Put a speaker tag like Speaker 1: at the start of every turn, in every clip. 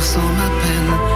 Speaker 1: traversant ma peine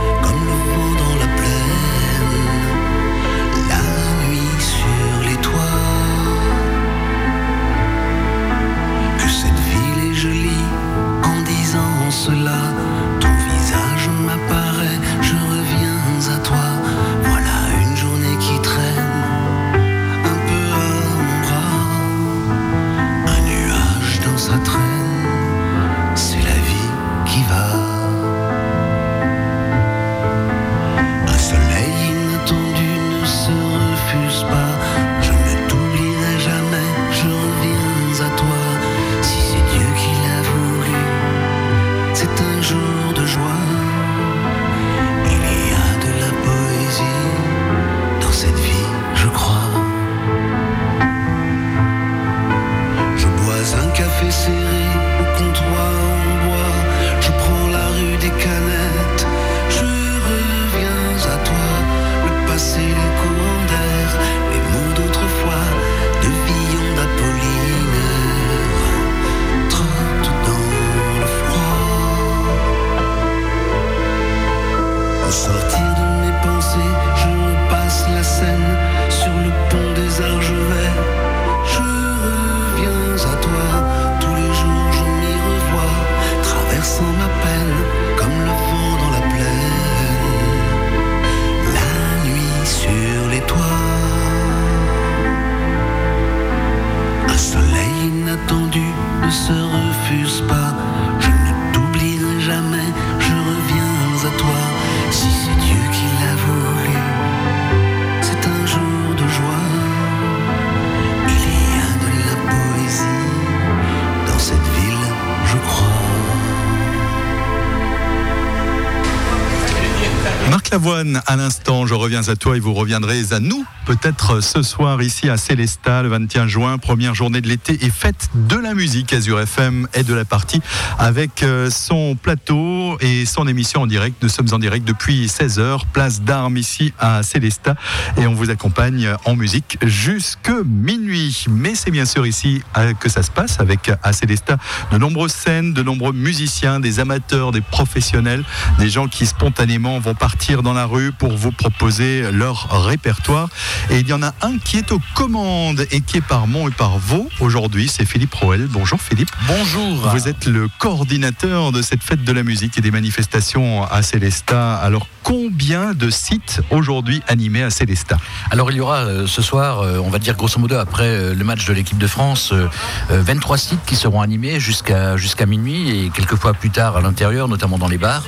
Speaker 1: je reviens à toi
Speaker 2: et vous reviendrez à nous, peut-être ce soir ici à Célestat, le 21 juin, première journée de l'été et fête de la musique. Azure FM est de la partie avec euh, son plateau et son émission en direct. Nous sommes en direct depuis 16h, place d'Armes ici à Célestat et on vous accompagne en musique jusque minuit. Mais c'est bien sûr ici euh, que ça se passe avec à Célestat de nombreuses scènes, de nombreux musiciens, des amateurs, des professionnels, des gens qui spontanément vont partir dans la rue pour vous proposer leur répertoire. Et il y en a un qui est aux commandes et qui est par Mont et par Vaux aujourd'hui, c'est Philippe Roel. Bonjour Philippe.
Speaker 3: Bonjour.
Speaker 2: Vous êtes le coordinateur de cette fête de la musique et des manifestations à Célestat. Alors combien de sites aujourd'hui animés à Célestat?
Speaker 3: Alors il y aura euh, ce soir, euh, on va dire grosso modo après euh, le match de l'équipe de France, euh, euh, 23 sites qui seront animés jusqu'à jusqu'à minuit et quelquefois plus tard à l'intérieur, notamment dans les bars.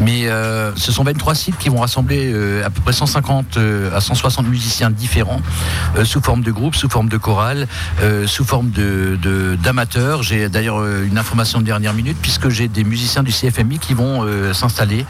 Speaker 3: Mais ce sont 23 sites qui vont rassembler à peu près 150 euh, à 160 musiciens différents, sous forme de groupe, sous forme de chorale, sous forme de d'amateurs. J'ai d'ailleurs une information de dernière minute puisque j'ai des musiciens du CFMI qui vont euh, s'installer,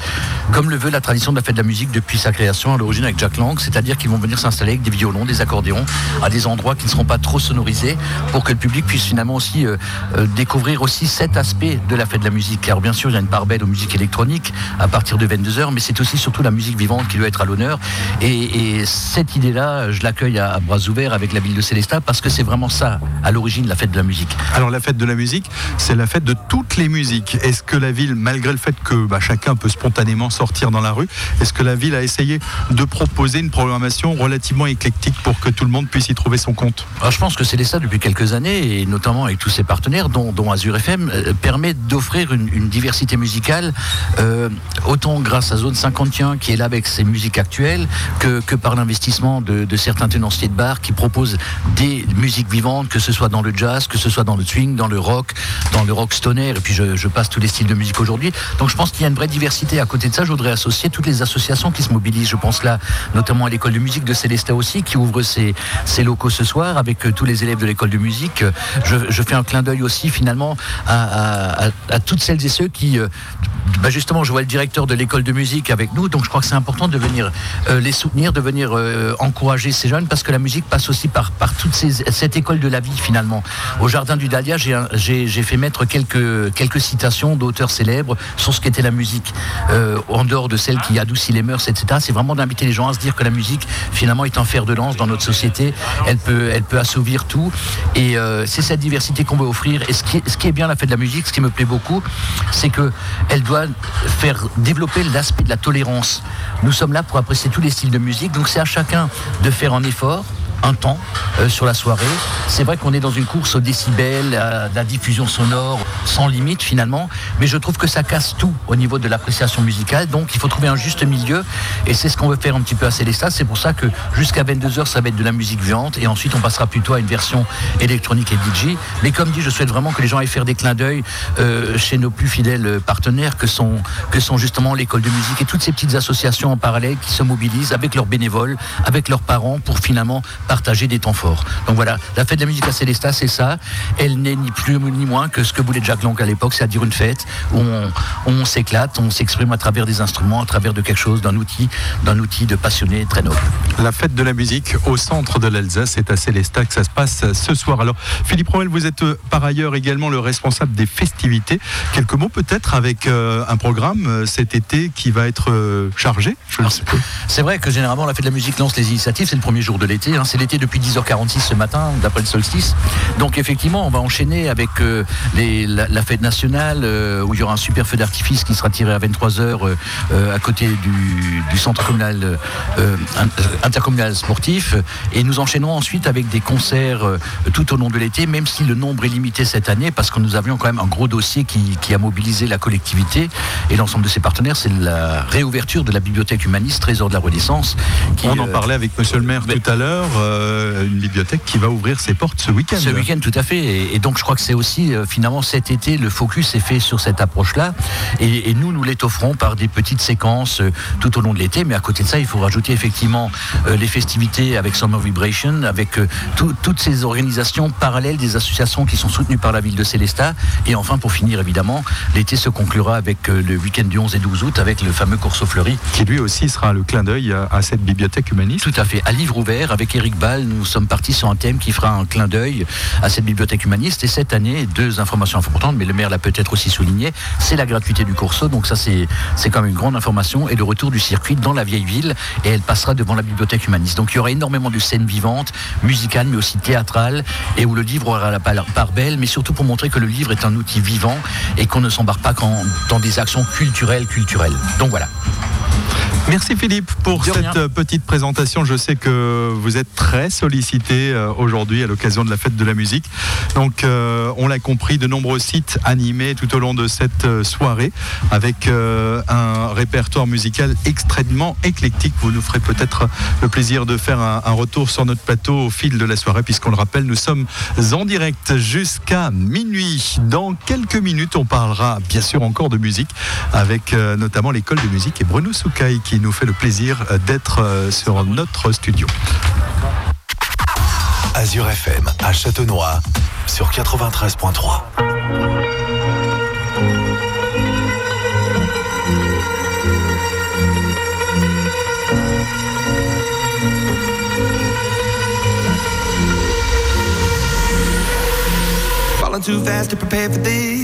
Speaker 3: comme le veut la tradition de la fête de la musique depuis sa création à l'origine avec Jack Lang, c'est-à-dire qu'ils vont venir s'installer avec des violons, des accordéons, à des endroits qui ne seront pas trop sonorisés, pour que le public puisse finalement aussi euh, euh, découvrir aussi cet aspect de la fête de la musique. Car bien sûr, il y a une part belle aux musiques électroniques à partir de 22h, mais c'est aussi surtout la musique vivante qui doit être à l'honneur. Et, et cette idée-là, je l'accueille à, à bras ouverts avec la ville de Célestat, parce que c'est vraiment ça, à l'origine, la fête de la musique.
Speaker 2: Alors la fête de la musique, c'est la fête de toutes les musiques. Est-ce que la ville, malgré le fait que bah, chacun peut spontanément sortir dans la rue, est-ce que la ville a essayé de proposer une programmation relativement éclectique pour que tout le monde puisse y trouver son compte?
Speaker 3: Alors, je pense que Célestat, depuis quelques années, et notamment avec tous ses partenaires, dont, Azure FM, euh, permet d'offrir une, diversité musicale, euh, autant grâce à Zone 51, qui est là avec ses musiques actuelles, que, par l'investissement de, certains tenanciers de bar qui proposent des musiques vivantes, que ce soit dans le jazz, que ce soit dans le swing, dans le rock, dans le rock stoner, et puis je passe tous les styles de musique aujourd'hui. Donc je pense qu'il y a une vraie diversité. À côté de ça, je voudrais associer toutes les associations qui se mobilisent. Je pense là notamment à l'école de musique de Célestat aussi, qui ouvre ses, locaux ce soir avec euh, tous les élèves de l'école de musique. Je, fais un clin d'œil aussi finalement à, toutes celles et ceux qui, euh, bah justement, je vois le directeur de l'école de musique avec nous, donc je crois que c'est important de venir euh, les soutenir, de venir encourager ces jeunes, parce que la musique passe aussi par, toute cette école de la vie finalement. Au jardin du Dahlia, j'ai fait mettre quelques, quelques citations d'auteurs célèbres sur ce qu'était la musique, euh, en dehors de celle qui adoucit les mœurs, etc. C'est vraiment d'inviter les gens à se dire que la musique finalement est un fer de lance dans notre société. Elle peut, assouvir tout, et euh, c'est cette diversité qu'on veut offrir. Et ce qui, ce qui est bien la fête de la musique, ce qui me plaît beaucoup, c'est que elle doit faire développer l'aspect de la tolérance. Nous sommes là pour apprécier tous les styles de musique, donc c'est à chacun de faire un effort un temps euh, sur la soirée. C'est vrai qu'on est dans une course au décibel, à la diffusion sonore sans limite finalement, mais je trouve que ça casse tout au niveau de l'appréciation musicale. Donc il faut trouver un juste milieu et c'est ce qu'on veut faire un petit peu à Célestat. C'est pour ça que jusqu'à 22h ça va être de la musique violente et ensuite on passera plutôt à une version électronique et DJ. Mais comme dit, je souhaite vraiment que les gens aillent faire des clins d'œil euh, chez nos plus fidèles partenaires que sont, que sont justement l'école de musique et toutes ces petites associations en parallèle qui se mobilisent avec leurs bénévoles, avec leurs parents pour finalement partager des temps forts. Donc voilà, la fête de la musique à Célestat, c'est ça. Elle n'est ni plus ni moins que ce que voulait Jacques Lang à l'époque, c'est-à-dire une fête où on, s'éclate, on s'exprime à travers des instruments, à travers de quelque chose, d'un outil, d'un outil de passionné très noble.
Speaker 2: La fête de la musique au centre de l'Alsace, c'est à Célestat que ça se passe ce soir. Alors, Philippe Roel, vous êtes euh, par ailleurs également le responsable des festivités. Quelques mots peut-être avec euh, un programme euh, cet été qui va être chargé
Speaker 3: C'est vrai que généralement la fête de la musique lance les initiatives, c'est le premier jour de l'été, hein. c'est l'été depuis 10h46 ce matin, d'après le solstice. Donc effectivement, on va enchaîner avec euh, la, fête nationale, euh, où il y aura un super feu d'artifice qui sera tiré à 23h euh, à côté du, centre communal intercommunal sportif. Et nous enchaînerons ensuite avec des concerts tout au long de l'été, même si le nombre est limité cette année, parce que nous avions quand même un gros dossier qui, a mobilisé la collectivité et l'ensemble de ses partenaires, c'est la réouverture de la bibliothèque humaniste, trésor de la Renaissance.
Speaker 2: on en parlait avec Monsieur le maire tout à l'heure. Euh, une bibliothèque qui va ouvrir ses portes ce week-end.
Speaker 3: Ce week-end, tout à fait. Et, donc, je crois que c'est aussi, euh, finalement, cet été, le focus est fait sur cette approche-là. Et, nous, nous l'étofferons par des petites séquences euh, tout au long de l'été. Mais à côté de ça, il faut rajouter effectivement les festivités avec Summer Vibration, avec toutes ces organisations parallèles des associations qui sont soutenues par la ville de Célestat. Et enfin, pour finir, évidemment, l'été se conclura avec le week-end du 11 et 12 août avec le fameux Courseau Fleuri.
Speaker 2: Qui lui aussi sera le clin d'œil à, à cette bibliothèque humaniste.
Speaker 3: Tout à fait. À livre ouvert avec Eric Ball, nous sommes partis sur un thème qui fera un clin d'œil à cette bibliothèque humaniste. Et cette année, deux informations importantes, mais le maire l'a peut-être aussi souligné, c'est la gratuité du Corso. Donc ça, c'est, c'est quand même une grande information. Et le retour du circuit dans la vieille ville. Et elle passera devant la bibliothèque humaniste. Donc il y aura énormément de scènes vivantes, musicales, mais aussi théâtrales, et où le livre aura la part belle, mais surtout pour montrer que le livre est un outil vivant et qu'on ne s'embarque pas dans des actions culturelles, culturelles. Donc voilà.
Speaker 2: Merci Philippe pour cette petite présentation. Je sais que vous êtes très sollicité euh, aujourd'hui à l'occasion de la fête de la musique. Donc euh, on l'a compris, de nombreux sites animés tout au long de cette euh, soirée avec un répertoire musical extrêmement éclectique. Vous nous ferez peut-être le plaisir de faire un, retour sur notre plateau au fil de la soirée puisqu'on le rappelle, nous sommes en direct jusqu'à minuit. Dans quelques minutes, on parlera bien sûr encore de musique avec notamment l'école de musique et Bruno Soukaï qui nous fait le plaisir d'être sur notre studio.
Speaker 4: Azure FM à Châtenois sur 93.3.
Speaker 5: too fast to prepare for this.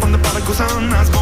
Speaker 5: On the prodigal son.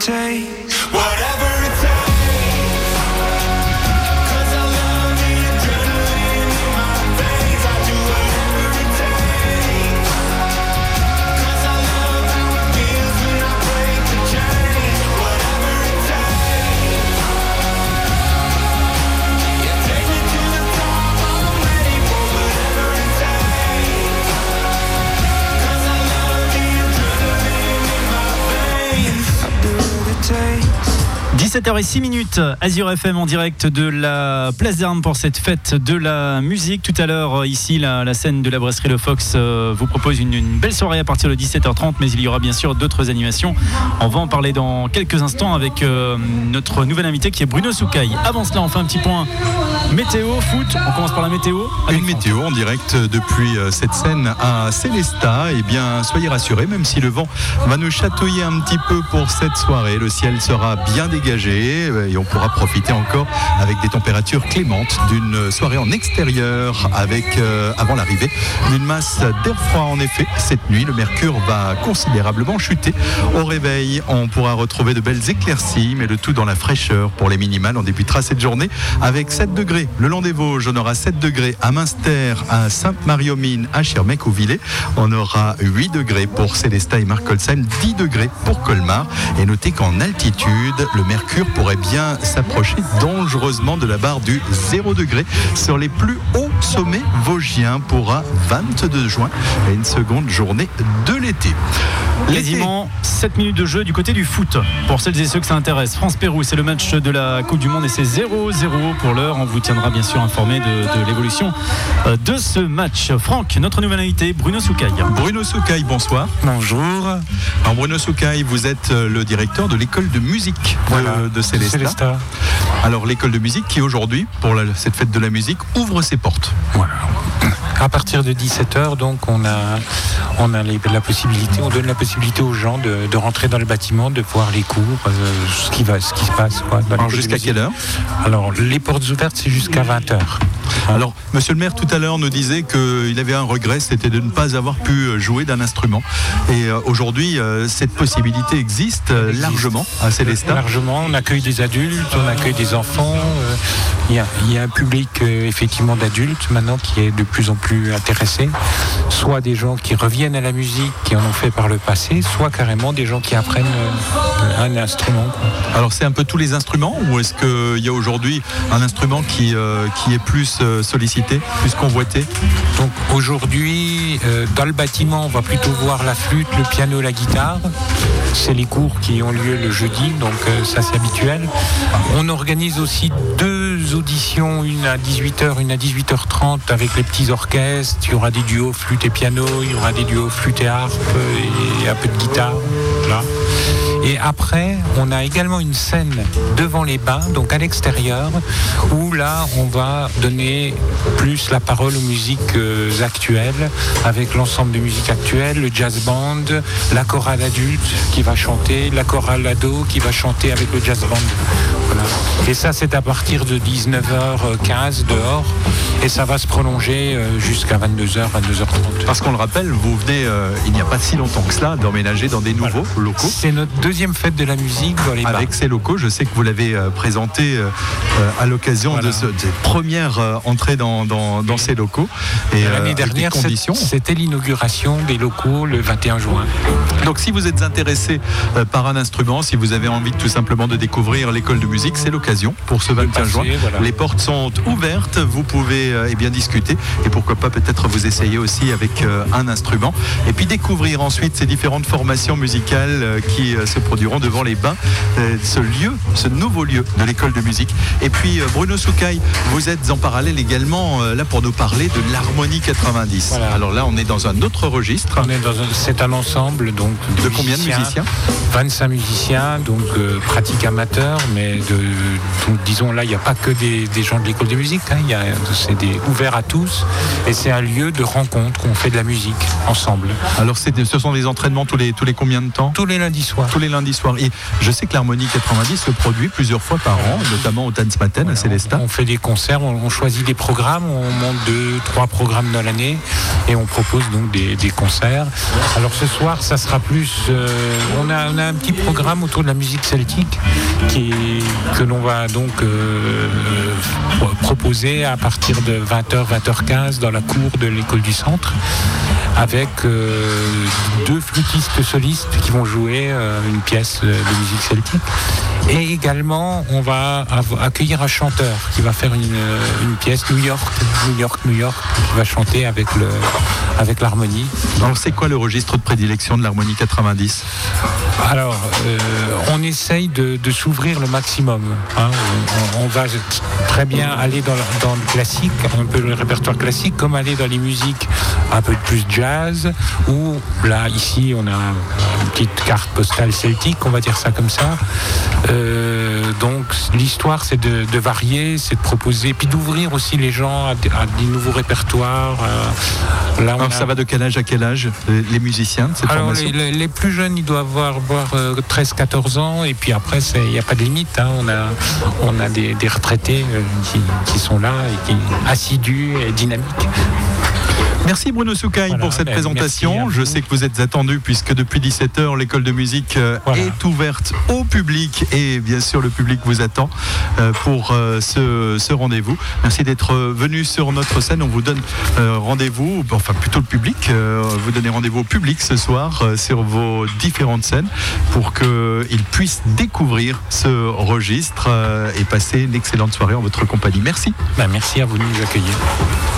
Speaker 5: takes.
Speaker 6: 17h06 minutes, Azure FM en direct de la place d'armes pour cette fête de la musique. Tout à l'heure, euh, ici, la, scène de la brasserie Le Fox euh, vous propose une, belle soirée à partir de 17h30, mais il y aura bien sûr d'autres animations. On va en parler dans quelques instants avec euh, notre nouvel invité qui est Bruno Soukaï. Avant cela, on fait un petit point météo, foot. On commence par la météo.
Speaker 2: Une météo en direct depuis cette scène à Célestat. Eh bien, soyez rassurés, même si le vent va nous chatouiller un petit peu pour cette soirée, le ciel sera bien dégagé euh, et on pourra profiter encore avec des températures clémentes d'une soirée en extérieur avec, euh, avant l'arrivée, d'une masse d'air froid. En effet, cette nuit, le mercure va considérablement chuter. Au réveil, on pourra retrouver de belles éclaircies, mais le tout dans la fraîcheur pour les minimales. On débutera cette journée avec 7 degrés le long des Vosges. On aura 7 degrés à Münster, à Sainte-Marie-aux-Mines, à Schirmeck ou Villers. On aura 8 degrés pour Célestat et Markolsheim, 10 degrés pour Colmar. Et notez qu'en altitude, le mercure pourrait bien s'approcher dangereusement de la barre du 0 degré sur les plus hauts sommets vosgiens pour un 22 juin et une seconde journée de l'été.
Speaker 6: Quasiment 7 minutes de jeu du côté du foot. Pour celles et ceux que ça intéresse, France-Pérou, c'est le match de la Coupe du Monde et c'est 0-0 pour l'heure. On vous tiendra bien sûr informé de, de l'évolution euh, de ce match. Franck, notre nouvel invité, Bruno Soukaï.
Speaker 2: Bruno Soukaï, bonsoir.
Speaker 7: Bonjour.
Speaker 2: Alors Bruno Soukaï, vous êtes euh, le directeur de l'école de musique de-
Speaker 7: Voilà,
Speaker 2: de, Célestat.
Speaker 7: Célestat.
Speaker 2: Alors l'école de musique qui aujourd'hui, pour la- cette fête de la musique, ouvre ses portes.
Speaker 7: Voilà. À partir de 17h, donc, on a, on a les- la possibilité, on donne la possibilité aux gens de, de rentrer dans le bâtiment, de voir les cours, euh, ce, qui va, ce qui se passe. quoi,
Speaker 2: Alors jusqu'à quelle heure?
Speaker 7: Alors, les portes ouvertes, c'est jusqu'à 20h.
Speaker 2: Alors Monsieur le maire tout à l'heure nous disait qu'il avait un regret, c'était de ne pas avoir pu jouer d'un instrument. Et euh, aujourd'hui, euh, cette possibilité existe largement à Célestat.
Speaker 7: Largement, on accueille des adultes, on accueille des enfants. Il y, a, il y a un public effectivement d'adultes maintenant qui est de plus en plus intéressé. Soit des gens qui reviennent à la musique, qui en ont fait par le passé, soit carrément des gens qui apprennent euh, un instrument. quoi.
Speaker 2: Alors c'est un peu tous les instruments ou est-ce qu'il y a aujourd'hui un instrument qui, euh, qui est plus euh, sollicité, plus convoité?
Speaker 7: Donc aujourd'hui, euh, dans le bâtiment, on va plutôt voir la flûte, le piano, la guitare. C'est les cours qui ont lieu le jeudi, donc euh, ça c'est habituel. On organise aussi deux auditions, une à 18h, une à 18h30 avec les petits orchestres. Il y aura des duos flûte et piano, il y aura des duos flûte et harpe et un peu de guitare. Et après, on a également une scène devant les bains, donc à l'extérieur, où là, on va donner plus la parole aux musiques euh, actuelles, avec l'ensemble de musiques actuelles, le jazz band, la chorale adulte qui va chanter, la chorale ado qui va chanter avec le jazz band. Voilà. Et ça, c'est à partir de 19h15 dehors, et ça va se prolonger euh, jusqu'à 22h, 22h30.
Speaker 2: Parce qu'on le rappelle, vous venez euh, il n'y a pas si longtemps que cela d'emménager dans des nouveaux locaux.
Speaker 7: C'est notre deuxième fête de la musique dans les bars.
Speaker 2: Avec ces locaux, je sais que vous l'avez euh, présenté euh, euh, à l'occasion
Speaker 7: Voilà.
Speaker 2: de, ce, de cette première entrée dans, dans, dans ces locaux. Et
Speaker 7: L'année dernière, c'était l'inauguration des locaux le 21 juin.
Speaker 2: Donc si vous êtes intéressé par un instrument, si vous avez envie tout simplement de découvrir l'école de musique, c'est l'occasion pour ce 21
Speaker 7: passer,
Speaker 2: juin.
Speaker 7: voilà.
Speaker 2: Les portes sont ouvertes, vous pouvez eh bien discuter et pourquoi pas peut-être vous essayer aussi avec un instrument et puis découvrir ensuite ces différentes formations musicales qui se se produiront devant les bains, euh, ce lieu, ce nouveau lieu de l'école de musique. Et puis euh, Bruno Soukaï, vous êtes en parallèle également euh, là pour nous parler de l'harmonie 90.
Speaker 7: Voilà.
Speaker 2: Alors là, on est dans un autre registre.
Speaker 7: On est dans un- c'est un ensemble donc
Speaker 2: De combien de musiciens
Speaker 7: 25 musiciens, donc euh, pratiques amateurs, mais de, donc, disons là, il n'y a pas que des, des gens de l'école de musique, hein, il y a- c'est des- ouvert à tous, et c'est un lieu de rencontre qu'on fait de la musique ensemble,
Speaker 2: Alors c'est- ce sont des entraînements tous les, tous les combien de temps?
Speaker 7: Tous les lundis soirs.
Speaker 2: tous les lundis soirs. Et je sais que l'harmonie 90 se produit plusieurs fois par an, notamment au Tanzmatten à Célestat.
Speaker 7: On fait des concerts, on, on choisit des programmes, on monte deux, trois programmes dans l'année et on propose donc des, des concerts. Alors ce soir, ça sera plus. euh, on, a, on a un petit programme autour de la musique celtique qui, que l'on va donc euh, pro- proposer à partir de 20h, 20h15 dans la cour de l'école du centre avec euh, deux flûtistes solistes qui vont jouer euh, une pièce euh, de musique celtique. Et également, on va accueillir un chanteur qui va faire une, euh, une pièce New York, New York, New York, qui va chanter avec le avec l'harmonie.
Speaker 2: Alors c'est quoi le registre de prédilection de l'harmonie 90
Speaker 7: Alors, euh, on essaye de, de s'ouvrir le maximum. hein. On, on va très bien aller dans le, dans le classique, un peu le répertoire classique, comme aller dans les musiques un peu plus jazz, ou là, ici, on a une petite carte postale celtique, on va dire ça comme ça. Euh, donc, l'histoire, c'est de, de varier, c'est de proposer, puis d'ouvrir aussi les gens à, des- à des nouveaux répertoires. euh, là, on
Speaker 2: Alors
Speaker 7: a-
Speaker 2: ça va de quel âge à quel âge les les musiciens de cette
Speaker 7: alors,
Speaker 2: formation
Speaker 7: les, plus jeunes, ils doivent avoir, avoir, euh, 13-14 ans, et puis après, il n'y a pas de limite. hein. On a, on a des, des retraités euh, qui, qui sont là et qui assidus et dynamiques.
Speaker 2: Merci Bruno Soukaï
Speaker 7: Voilà,
Speaker 2: pour cette
Speaker 7: ben,
Speaker 2: présentation. Je sais que vous êtes attendu puisque depuis 17h, l'école de musique euh,
Speaker 7: Voilà.
Speaker 2: est ouverte au public et bien sûr le public vous attend euh, pour euh, ce, ce rendez-vous. Merci d'être venu sur notre scène. On vous donne rendez-vous, enfin plutôt le public, vous donnez rendez-vous au public ce soir sur vos différentes scènes pour qu'ils puissent découvrir ce registre et passer une excellente soirée en votre compagnie. Merci.
Speaker 7: Ben, merci à vous de nous accueillir.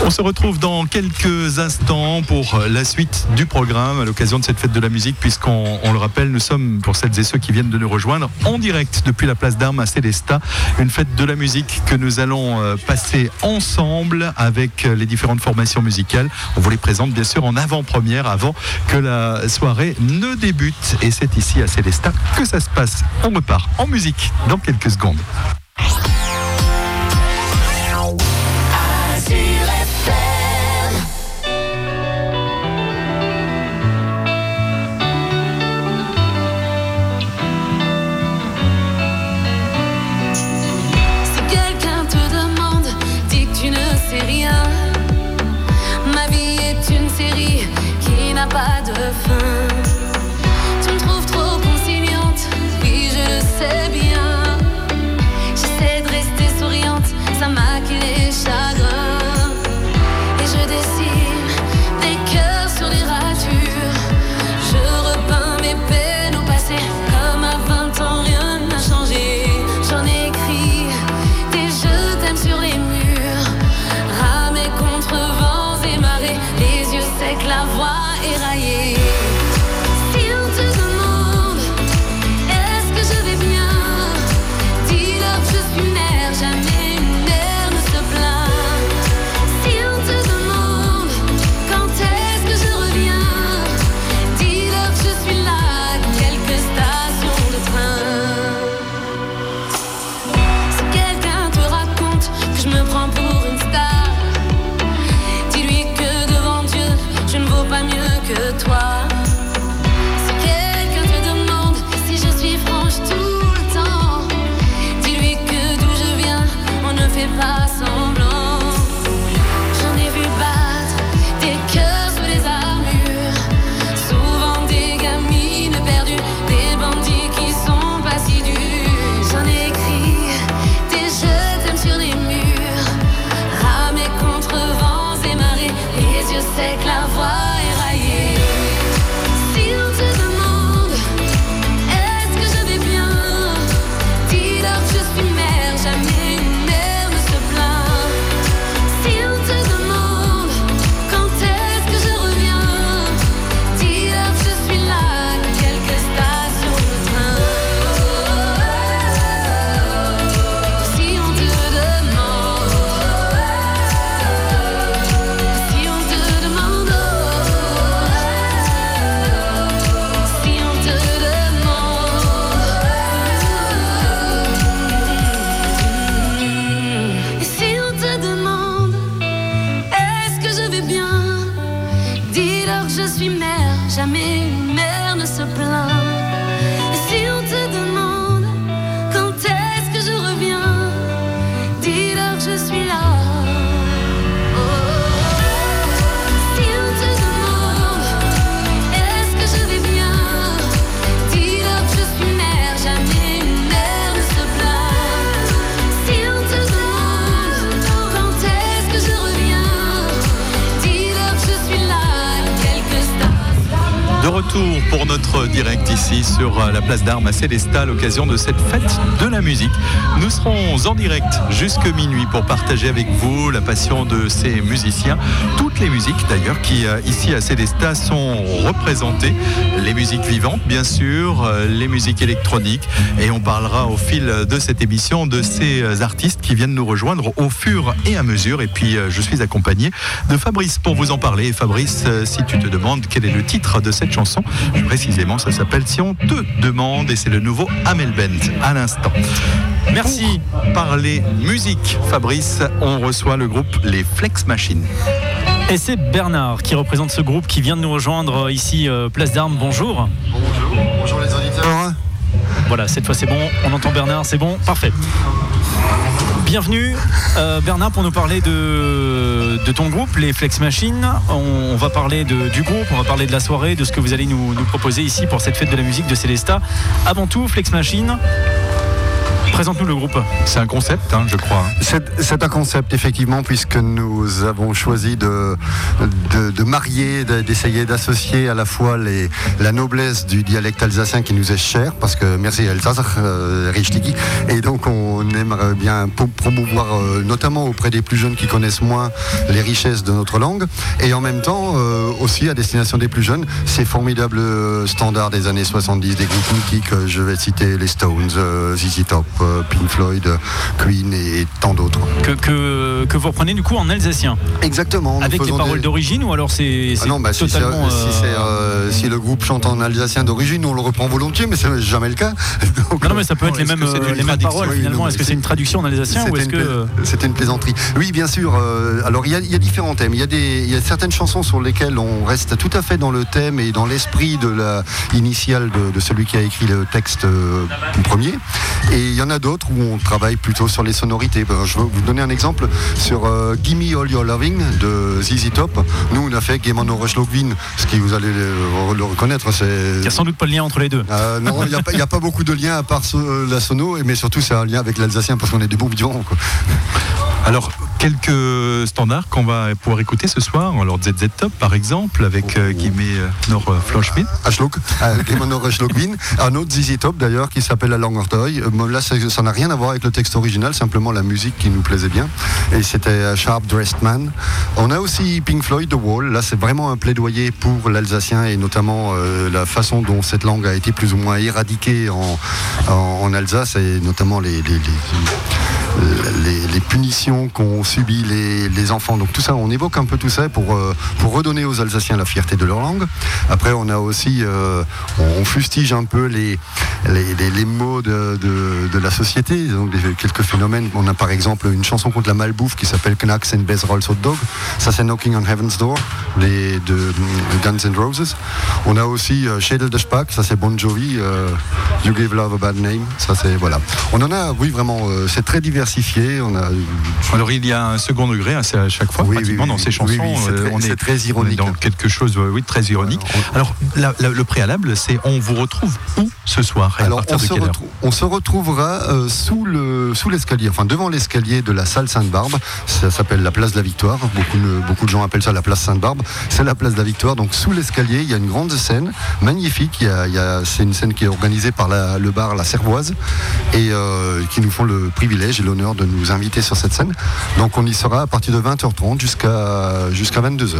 Speaker 2: On se retrouve dans quelques instants pour la suite du programme à l'occasion de cette fête de la musique, puisqu'on on le rappelle, nous sommes, pour celles et ceux qui viennent de nous rejoindre, en direct depuis la place d'armes à Célestat, une fête de la musique que nous allons euh, passer ensemble avec euh, les différentes formations musicales. On vous les présente bien sûr en avant-première, avant que la soirée ne débute. Et c'est ici à Célestat que ça se passe. On repart en musique dans quelques secondes.
Speaker 8: mère ne se plaint. Et si on te
Speaker 2: donne pour notre direct ici sur euh, la place d'Armes à Célestat l'occasion de cette fête de la musique. Nous serons en direct jusque minuit pour partager avec vous la passion de ces musiciens. Toutes les musiques d'ailleurs qui euh, ici à Célestat sont représentées. Les musiques vivantes bien sûr, euh, les musiques électroniques et on parlera au fil de cette émission de ces artistes qui viennent nous rejoindre au fur et à mesure. Et puis je suis accompagné de Fabrice pour vous en parler. Fabrice, si tu te demandes quel est le titre de cette chanson. Précisément, ça s'appelle Si on te demande et c'est le nouveau Amel Bent à l'instant.
Speaker 6: Merci.
Speaker 2: Parler musique, Fabrice, on reçoit le groupe Les Flex Machines.
Speaker 6: Et c'est Bernard qui représente ce groupe qui vient de nous rejoindre ici, euh, Place d'Armes. Bonjour.
Speaker 9: Bonjour, bonjour les auditeurs.
Speaker 6: Voilà, cette fois c'est bon. On entend Bernard, c'est bon. Parfait. Bienvenue euh, Bernard pour nous parler de, ton groupe, les Flex Machines. On, va parler du groupe, on va parler de la soirée, de ce que vous allez nous, nous proposer ici pour cette fête de la musique de Célesta. Avant tout, Flex Machine, Présente-nous le groupe.
Speaker 2: C'est un concept, hein, je crois.
Speaker 9: C'est un concept, effectivement, puisque nous avons choisi de, de, marier, d'essayer d'associer à la fois les, la noblesse du dialecte alsacien qui nous est cher, parce que merci Alsace, euh, et donc on aimerait bien promouvoir, euh, notamment auprès des plus jeunes qui connaissent moins les richesses de notre langue, et en même temps euh, aussi à destination des plus jeunes, ces formidables standards des années 70, des groupes mythiques, je vais citer les Stones, ZZ Top, euh, Pink Floyd, Queen et tant d'autres.
Speaker 6: Que, que, vous reprenez du coup en alsacien?
Speaker 9: Exactement.
Speaker 6: Avec les paroles d'origine ou alors c'est
Speaker 9: ah non, bah, totalement... Euh, euh, si, le groupe chante en alsacien d'origine, on le reprend volontiers, mais c'est jamais le cas.
Speaker 6: non, mais ça peut être les mêmes, les mêmes paroles finalement. Est-ce que c'est une traduction en alsacien ou est-ce que...
Speaker 9: C'était une plaisanterie? Oui, bien sûr. alors il y, a différents thèmes. Il y, a des, y a certaines chansons sur lesquelles on reste tout à fait dans le thème et dans l'esprit de la initiale de, celui qui a écrit le texte premier. Et il y en a d'autres où on travaille plutôt sur les sonorités. Ben, je vais vous donner un exemple sur euh, Gimme All Your Loving de ZZ Top. Nous, on a fait Game on Rush ce qui vous allez le, reconnaître.
Speaker 6: Il n'y a sans doute pas de lien entre les deux.
Speaker 9: Euh, non, il n'y a, pas beaucoup de lien à part euh, la sono, mais surtout c'est un lien avec l'alsacien parce qu'on est des bons vivants.
Speaker 2: Alors, quelques standards qu'on va pouvoir écouter ce soir. Alors, ZZ Top, par exemple, avec euh, Gimme Nor Floschwin.
Speaker 9: Ashlook, Gimme Nor Un autre ZZ Top, d'ailleurs, qui s'appelle La Langertoy. Là, ça n'a rien à voir avec le texte original, simplement la musique qui nous plaisait bien. Et c'était Sharp Dressed Man. On a aussi Pink Floyd, The Wall. Là, c'est vraiment un plaidoyer pour l'alsacien et notamment euh, la façon dont cette langue a été plus ou moins éradiquée en, en, Alsace et notamment les les, punitions qu'ont subi les, enfants. Donc tout ça, on évoque un peu tout ça pour, euh, pour redonner aux Alsaciens la fierté de leur langue. Après, on a aussi, euh, on, fustige un peu les, les, mots de, la société, donc quelques phénomènes. On a par exemple une chanson contre la malbouffe qui s'appelle Knacks and Best Rolls Hot Dog. Ça, c'est Knocking on Heaven's Door, les, de, Guns N' Roses. On a aussi euh, Schädel de Spack, ça c'est Bon Jovi, You Give Love a Bad Name. Ça c'est, voilà. On en a, oui, vraiment, c'est très divers on a...
Speaker 2: Alors il y a un second degré à chaque fois, pratiquement dans ces chansons.
Speaker 9: Euh, on est très ironique.
Speaker 2: Dans quelque chose, oui, très ironique. Alors le préalable, c'est on vous retrouve où ce soir
Speaker 9: Alors on, se on, se retrouvera euh, sous le sous l'escalier, enfin devant l'escalier de la salle Sainte-Barbe. Ça s'appelle la place de la Victoire. Beaucoup de, beaucoup de gens appellent ça la place Sainte-Barbe. C'est la place de la Victoire. Donc sous l'escalier, il y a une grande scène magnifique. Il y a, c'est une scène qui est organisée par le bar La Servoise et euh, qui nous font le privilège et de nous inviter sur cette scène. Donc on y sera à partir de 20h30 jusqu'à jusqu'à 22h.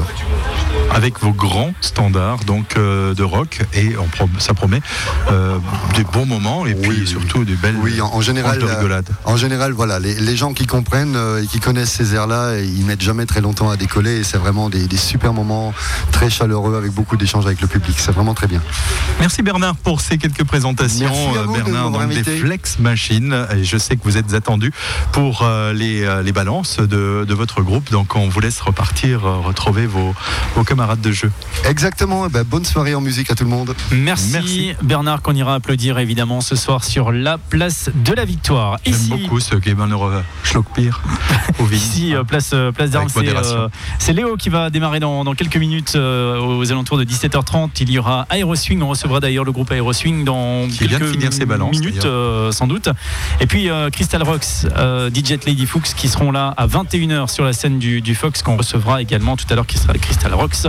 Speaker 2: Avec vos grands standards donc euh, de rock et ça promet euh, des bons moments et puis surtout des belles
Speaker 9: oui en, général rigolade. Euh, en général voilà les, gens qui comprennent et qui connaissent ces airs là ils mettent jamais très longtemps à décoller et c'est vraiment des, super moments très chaleureux avec beaucoup d'échanges avec le public c'est vraiment très bien.
Speaker 2: Merci Bernard pour ces quelques présentations Bernard dans des Flex Machines et je sais que vous êtes attendu pour euh, euh, les, balances de, votre groupe. Donc on vous laisse repartir, euh, retrouver vos, camarades de jeu.
Speaker 9: Exactement. Eh ben, bonne soirée en musique à tout le monde.
Speaker 6: Merci, Bernard qu'on ira applaudir évidemment ce soir sur la place de la Victoire.
Speaker 2: J'aime beaucoup ce Game Schlockpire
Speaker 6: Ici, place, place d'Armes, c'est Léo qui va démarrer dans, quelques minutes aux alentours de 17h30. Il y aura Aeroswing. On recevra d'ailleurs le groupe Aeroswing dans quelques
Speaker 2: ses balances,
Speaker 6: minutes sans doute. Et puis Crystal Rocks euh, DJ Lady Fuchs qui seront là à 21h sur la scène du, Fox qu'on recevra également tout à l'heure qui sera Crystal Rocks.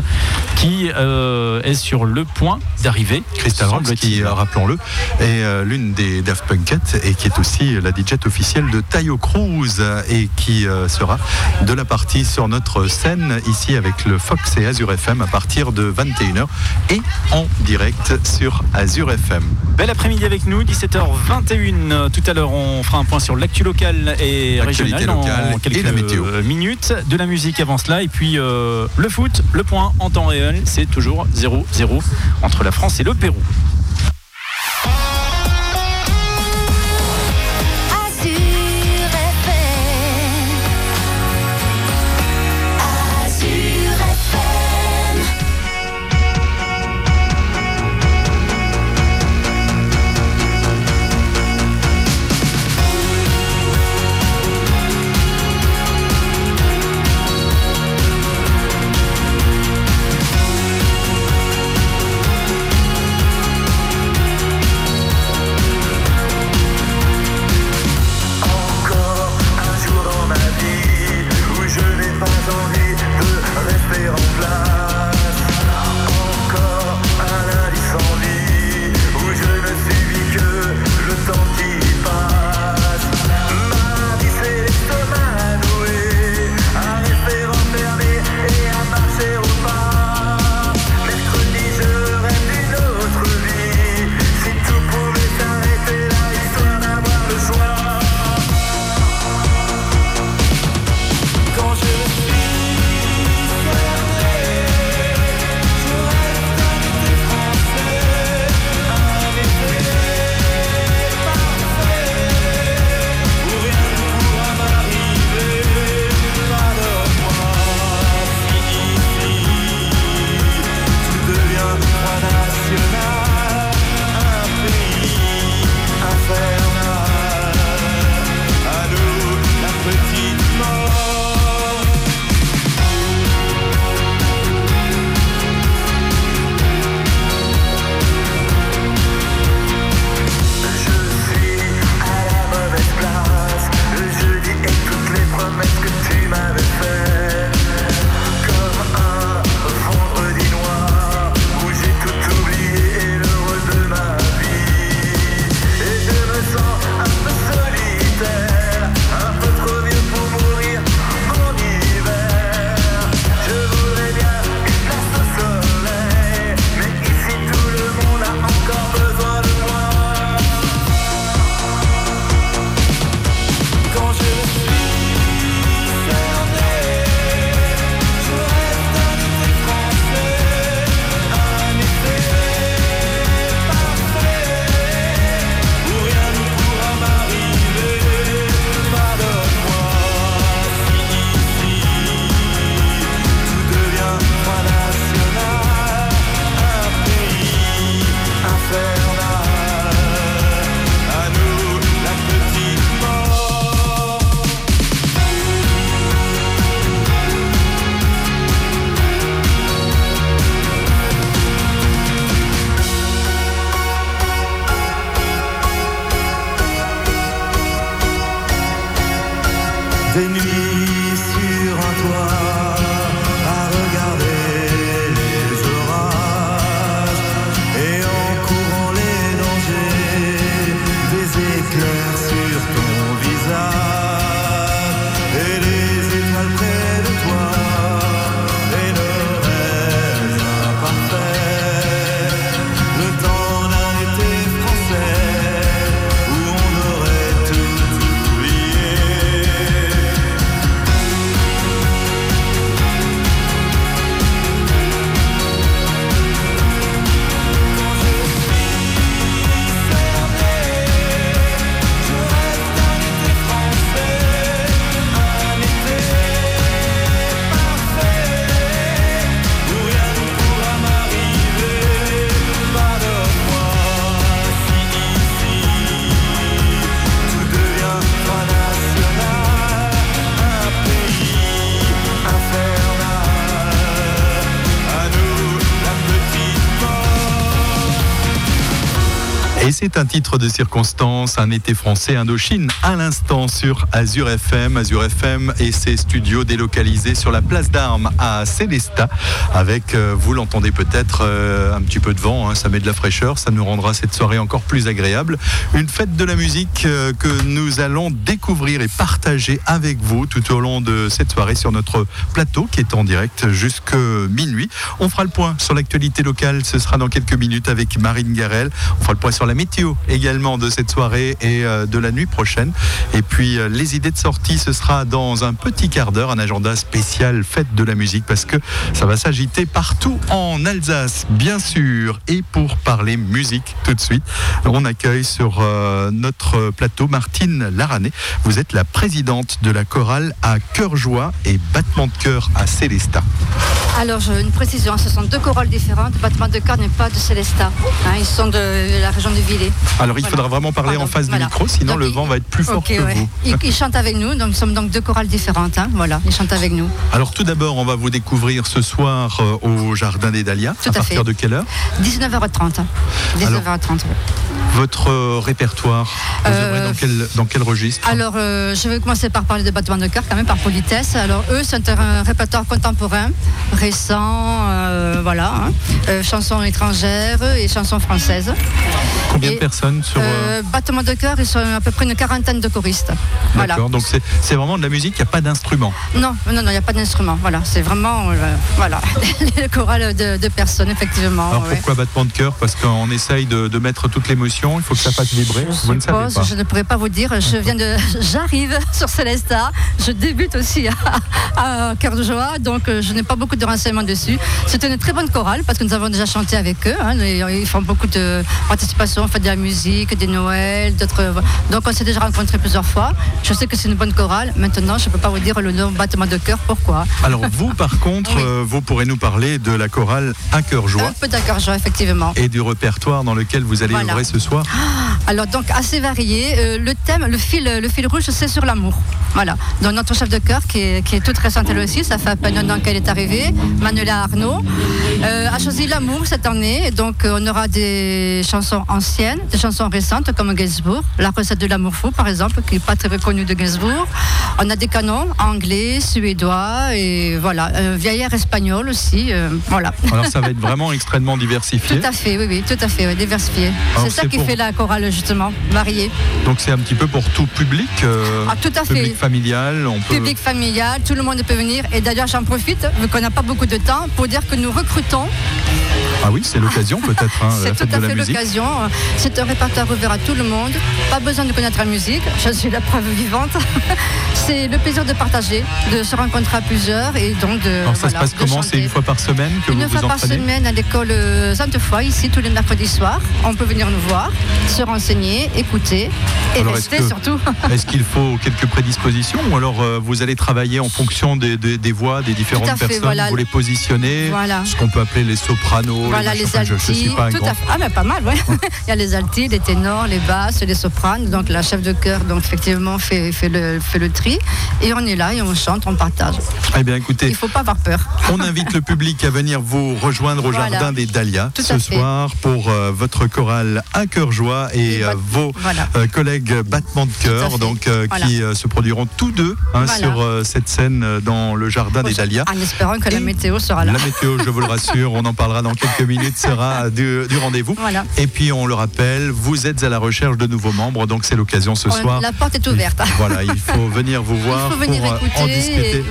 Speaker 6: Qui euh, est sur le point d'arriver.
Speaker 2: Crystal Rocks, qui, euh, rappelons-le, est euh, l'une des Daft Punkette et qui est aussi la DJ officielle de Tayo Cruz et qui sera de la partie sur notre scène ici avec le Fox et Azure FM à partir de 21h et en direct sur Azure FM.
Speaker 6: Bel après-midi avec nous, 17h21. Tout à l'heure, on fera un point sur l'actu local et régional
Speaker 2: locale
Speaker 6: en
Speaker 2: et
Speaker 6: quelques
Speaker 2: la météo.
Speaker 6: minutes. De la musique avant cela. Et puis euh, le foot, le point en temps réel, c'est toujours 0-0 entre la France et le Pérou.
Speaker 2: C'est un titre de circonstance, un été français Indochine à l'instant sur Azure FM. Azure FM et ses studios délocalisés sur la place d'armes à Célestat. Avec, euh, vous l'entendez peut-être, euh, un petit peu de vent, hein, ça met de la fraîcheur, ça nous rendra cette soirée encore plus agréable. Une fête de la musique euh, que nous allons découvrir et partager avec vous tout au long de cette soirée sur notre plateau qui est en direct jusque minuit. On fera le point sur l'actualité locale, ce sera dans quelques minutes avec Marine Garel. On fera le point sur la météo également de cette soirée et euh, de la nuit prochaine. Et puis euh, les idées de sortie, ce sera dans un petit quart d'heure, un agenda spécial fête de la musique parce que ça va s'agiter partout en Alsace, bien sûr. Et pour parler musique tout de suite, on accueille sur euh, notre plateau Martine Larané. Vous êtes la présidente de la chorale à Cœur Joie et Battement de Cœur à Célestat.
Speaker 10: Alors, une précision, ce sont deux chorales différentes. Battement de cœur n'est pas de Célestat. hein, ils sont de la région de Villers.
Speaker 2: Alors il
Speaker 10: Voilà.
Speaker 2: faudra vraiment parler
Speaker 10: Pardon,
Speaker 2: en face
Speaker 10: voilà.
Speaker 2: du micro, sinon
Speaker 10: Donc,
Speaker 2: le vent va être plus fort que
Speaker 10: ouais.
Speaker 2: vous.
Speaker 10: Ils, ils chantent avec nous, donc nous sommes donc deux chorales différentes. hein, Voilà, ils chantent avec nous.
Speaker 2: Alors tout d'abord, on va vous découvrir ce soir euh, au Jardin des Dahlias.
Speaker 10: Tout
Speaker 2: à
Speaker 10: à
Speaker 2: partir
Speaker 10: fait.
Speaker 2: de quelle heure
Speaker 10: 19h30. hein. 19h30. ouais.
Speaker 2: Votre euh, répertoire, vous
Speaker 10: Euh,
Speaker 2: dans quel, dans quel registre?
Speaker 10: Alors, euh, je vais commencer par parler de battement de cœur, quand même, par politesse. Alors, eux, c'est un répertoire contemporain, récent, voilà, hein. Chansons étrangères et chansons françaises.
Speaker 2: Combien de personnes sur... euh,
Speaker 10: Euh, battement de cœur, ils sont à peu près une quarantaine de choristes. Voilà.
Speaker 2: D'accord, donc c'est vraiment de la musique, il n'y a pas d'instrument.
Speaker 10: Non, non, non, il n'y a pas d'instrument. Voilà, c'est vraiment, euh, voilà, les chorales de, de personnes, effectivement.
Speaker 2: Alors
Speaker 10: ouais.
Speaker 2: pourquoi battement de cœur? Parce qu'on essaye de, de mettre toute l'émotion, il faut que ça fasse vibrer. Vous ne savez
Speaker 10: suppose,
Speaker 2: pas.
Speaker 10: je ne pourrais pas vous dire. Je viens de, j'arrive sur Célestat. Je débute aussi à, à Cœur de Joie, donc je n'ai pas beaucoup de renseignements dessus. C'est une très bonne chorale parce que nous avons déjà chanté avec eux. hein, ils font beaucoup de participation, on fait de la musique, des Noëls, d'autres. Donc on s'est déjà rencontrés plusieurs fois. Je sais que c'est une bonne chorale. Maintenant, je ne peux pas vous dire le nom battement de cœur. Pourquoi
Speaker 2: Alors vous, par contre, euh, vous pourrez nous parler de la chorale Un cœur joie
Speaker 10: Un peu d'accord, Joie, effectivement.
Speaker 2: et du répertoire dans lequel vous allez
Speaker 10: Voilà.
Speaker 2: œuvrer ce soir.
Speaker 10: Alors donc assez varié. Euh, le thème, le fil, le fil rouge, c'est sur l'amour. Voilà. Donc notre chef de chœur, qui est, qui est toute récente elle aussi, ça fait à peine un an qu'elle est arrivée, Manuela Arnaud, euh, a choisi l'amour cette année. Et donc euh, on aura des chansons anciennes, des chansons récentes comme Gainsbourg, la recette de l'amour fou par exemple, qui n'est pas très reconnue de Gainsbourg. On a des canons anglais, suédois et voilà, euh, vieillard espagnol aussi. voilà.
Speaker 2: Alors ça va être vraiment extrêmement diversifié.
Speaker 10: Tout à fait, oui, oui, tout à fait, ouais, diversifié. C'est ça qui
Speaker 2: pour-
Speaker 10: fait la chorale justement, variée.
Speaker 2: Donc c'est un petit peu pour tout public. euh,
Speaker 10: Ah, tout à fait.
Speaker 2: Public familial, on peut.
Speaker 10: Public familial, tout le monde peut venir. Et d'ailleurs, j'en profite, vu qu'on n'a pas beaucoup de temps, pour dire que nous recrutons.
Speaker 2: Ah oui, c'est l'occasion peut-être. hein,
Speaker 10: C'est tout à fait l'occasion. C'est un répertoire ouvert à tout le monde. Pas besoin de connaître la musique. Je suis la preuve vivante. C'est le plaisir de partager, de se rencontrer à plusieurs et donc de.
Speaker 2: Alors ça
Speaker 10: voilà,
Speaker 2: se passe comment? C'est une fois par semaine que
Speaker 10: Une
Speaker 2: vous
Speaker 10: fois par semaine à l'école euh, Sainte-Foy, ici, tous les mercredis soirs. On peut venir nous voir, se renseigner, écouter et
Speaker 2: Alors,
Speaker 10: rester
Speaker 2: que-
Speaker 10: surtout.
Speaker 2: Est-ce qu'il faut quelques prédispositions ou alors euh, vous allez travailler en fonction des, des- des voix des différentes
Speaker 10: fait,
Speaker 2: personnes
Speaker 10: voilà.
Speaker 2: Vous les positionnez
Speaker 10: Voilà.
Speaker 2: Ce qu'on peut appeler les sopranos,
Speaker 10: Voilà
Speaker 2: les,
Speaker 10: les
Speaker 2: machins. Enfin, je, je
Speaker 10: altis,
Speaker 2: suis pas
Speaker 10: tout
Speaker 2: grand.
Speaker 10: à fait. Ah mais pas mal, ouais. Il y a les altis, les ténors, les basses, les sopranes. Donc la chef de chœur, donc effectivement fait, fait le fait le tri et on est là et on chante, on partage.
Speaker 2: Eh bien écoutez,
Speaker 10: Il faut pas avoir peur.
Speaker 2: on invite le public à venir vous rejoindre au
Speaker 10: Voilà.
Speaker 2: Jardin des Dahlias ce
Speaker 10: fait.
Speaker 2: soir pour euh, votre chorale à cœur joie et
Speaker 10: Et
Speaker 2: euh, vos
Speaker 10: voilà.
Speaker 2: euh, collègues battements de cœur donc euh,
Speaker 10: Voilà.
Speaker 2: qui se produiront tous deux hein, sur cette scène dans le Jardin des Dahlias.
Speaker 10: En espérant que la météo sera là.
Speaker 2: La météo, je vous le rassure, on en parlera dans quelques minutes, sera du, du rendez-vous. Et puis on le rappelle, vous êtes à la recherche de nouveaux membres, donc c'est l'occasion ce
Speaker 10: On-
Speaker 2: soir.
Speaker 10: La porte est ouverte.
Speaker 2: Voilà, il faut venir vous voir
Speaker 10: Il faut venir
Speaker 2: pour en discuter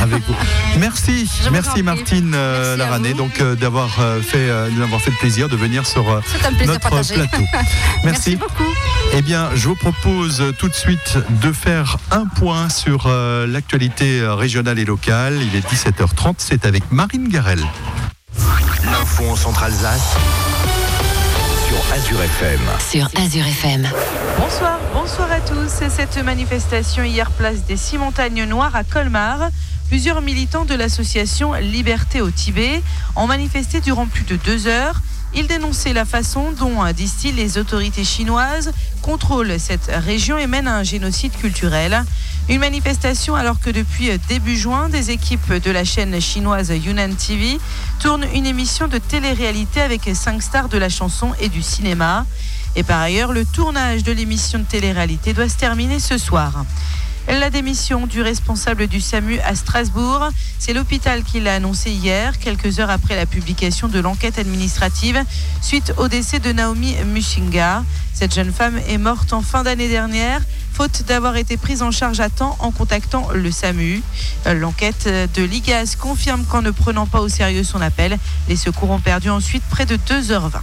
Speaker 2: avec vous. Merci,
Speaker 10: Je
Speaker 2: merci. Martine
Speaker 10: Merci
Speaker 2: Larané, donc d'avoir fait, de fait le plaisir de venir sur
Speaker 10: un plaisir Merci beaucoup.
Speaker 2: Eh bien, je vous propose tout de suite de faire un point sur euh, l'actualité euh, régionale et locale. Il est 17h30, c'est avec Marine Garel.
Speaker 4: L'info en Centre-Alsace sur Azure FM.
Speaker 11: sur Azure FM.
Speaker 12: Bonsoir, bonsoir à tous. Cette manifestation hier place des Six Montagnes Noires à Colmar. Plusieurs militants de l'association Liberté au Tibet ont manifesté durant plus de deux heures. Ils dénonçaient la façon dont, disent-ils, les autorités chinoises contrôlent cette région et mènent à un génocide culturel. Une manifestation alors que depuis début juin, des équipes de la chaîne chinoise Yunnan TV tournent une émission de télé-réalité avec cinq stars de la chanson et du cinéma. Et par ailleurs, le tournage de l'émission de télé-réalité doit se terminer ce soir. La démission du responsable du SAMU à Strasbourg, c'est l'hôpital qui l'a annoncé hier, quelques heures après la publication de l'enquête administrative suite au décès de Naomi Mushinga. Cette jeune femme est morte en fin d'année dernière, faute d'avoir été prise en charge à temps en contactant le SAMU. L'enquête de l'IGAS confirme qu'en ne prenant pas au sérieux son appel, les secours ont perdu ensuite près de 2h20.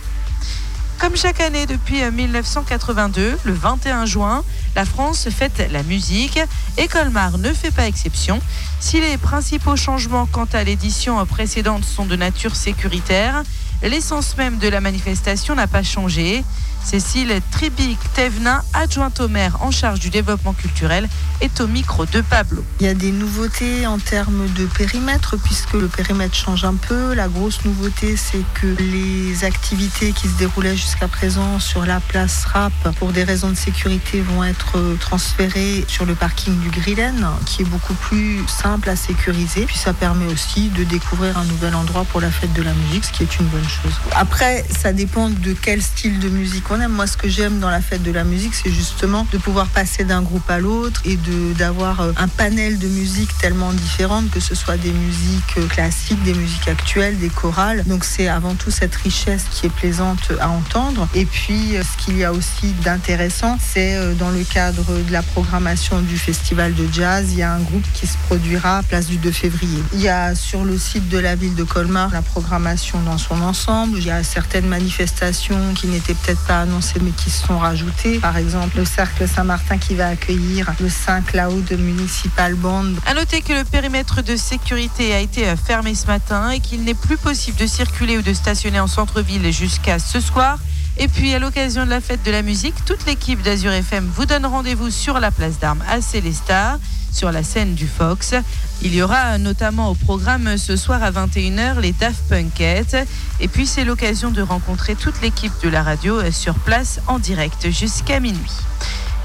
Speaker 12: Comme chaque année depuis 1982, le 21 juin, la France fête la musique et Colmar ne fait pas exception. Si les principaux changements quant à l'édition précédente sont de nature sécuritaire, l'essence même de la manifestation n'a pas changé. Cécile Tribic-Thévenin, adjointe au maire en charge du développement culturel, est au micro de Pablo.
Speaker 11: Il y a des nouveautés en termes de périmètre, puisque le périmètre change un peu. La grosse nouveauté, c'est que les activités qui se déroulaient jusqu'à présent sur la place RAP, pour des raisons de sécurité, vont être transférées sur le parking du Grillen, qui est beaucoup plus simple à sécuriser. Puis ça permet aussi de découvrir un nouvel endroit pour la fête de la musique, ce qui est une bonne chose. Après, ça dépend de quel style de musique Moi, ce que j'aime dans la fête de la musique, c'est justement de pouvoir passer d'un groupe à l'autre et d'avoir euh, un panel de musiques tellement différentes, que ce soit des musiques euh, classiques, des musiques actuelles, des chorales. Donc c'est avant tout cette richesse qui est plaisante à entendre. Et puis, euh, ce qu'il y a aussi d'intéressant, c'est dans le cadre de la programmation du festival de jazz, il y a un groupe qui se produira à place du 2 février. Il y a sur le site de la ville de Colmar la programmation dans son ensemble. Il y a certaines manifestations qui n'étaient peut-être pas annoncées mais qui se sont rajoutées. Par exemple, le Cercle Saint-Martin qui va accueillir le 5 Cloud Municipal Band.
Speaker 12: À noter que le périmètre de sécurité a été fermé ce matin et qu'il n'est plus possible de circuler ou de stationner en centre-ville jusqu'à ce soir. Et puis, à l'occasion de la fête de la musique, toute l'équipe d'Azur FM vous donne rendez-vous sur la place d'armes à Célestat, sur la scène du Fox. Il y aura notamment au programme ce soir à 21h les Daft Punkette. Et puis, c'est l'occasion de rencontrer toute l'équipe de la radio sur place en direct jusqu'à minuit.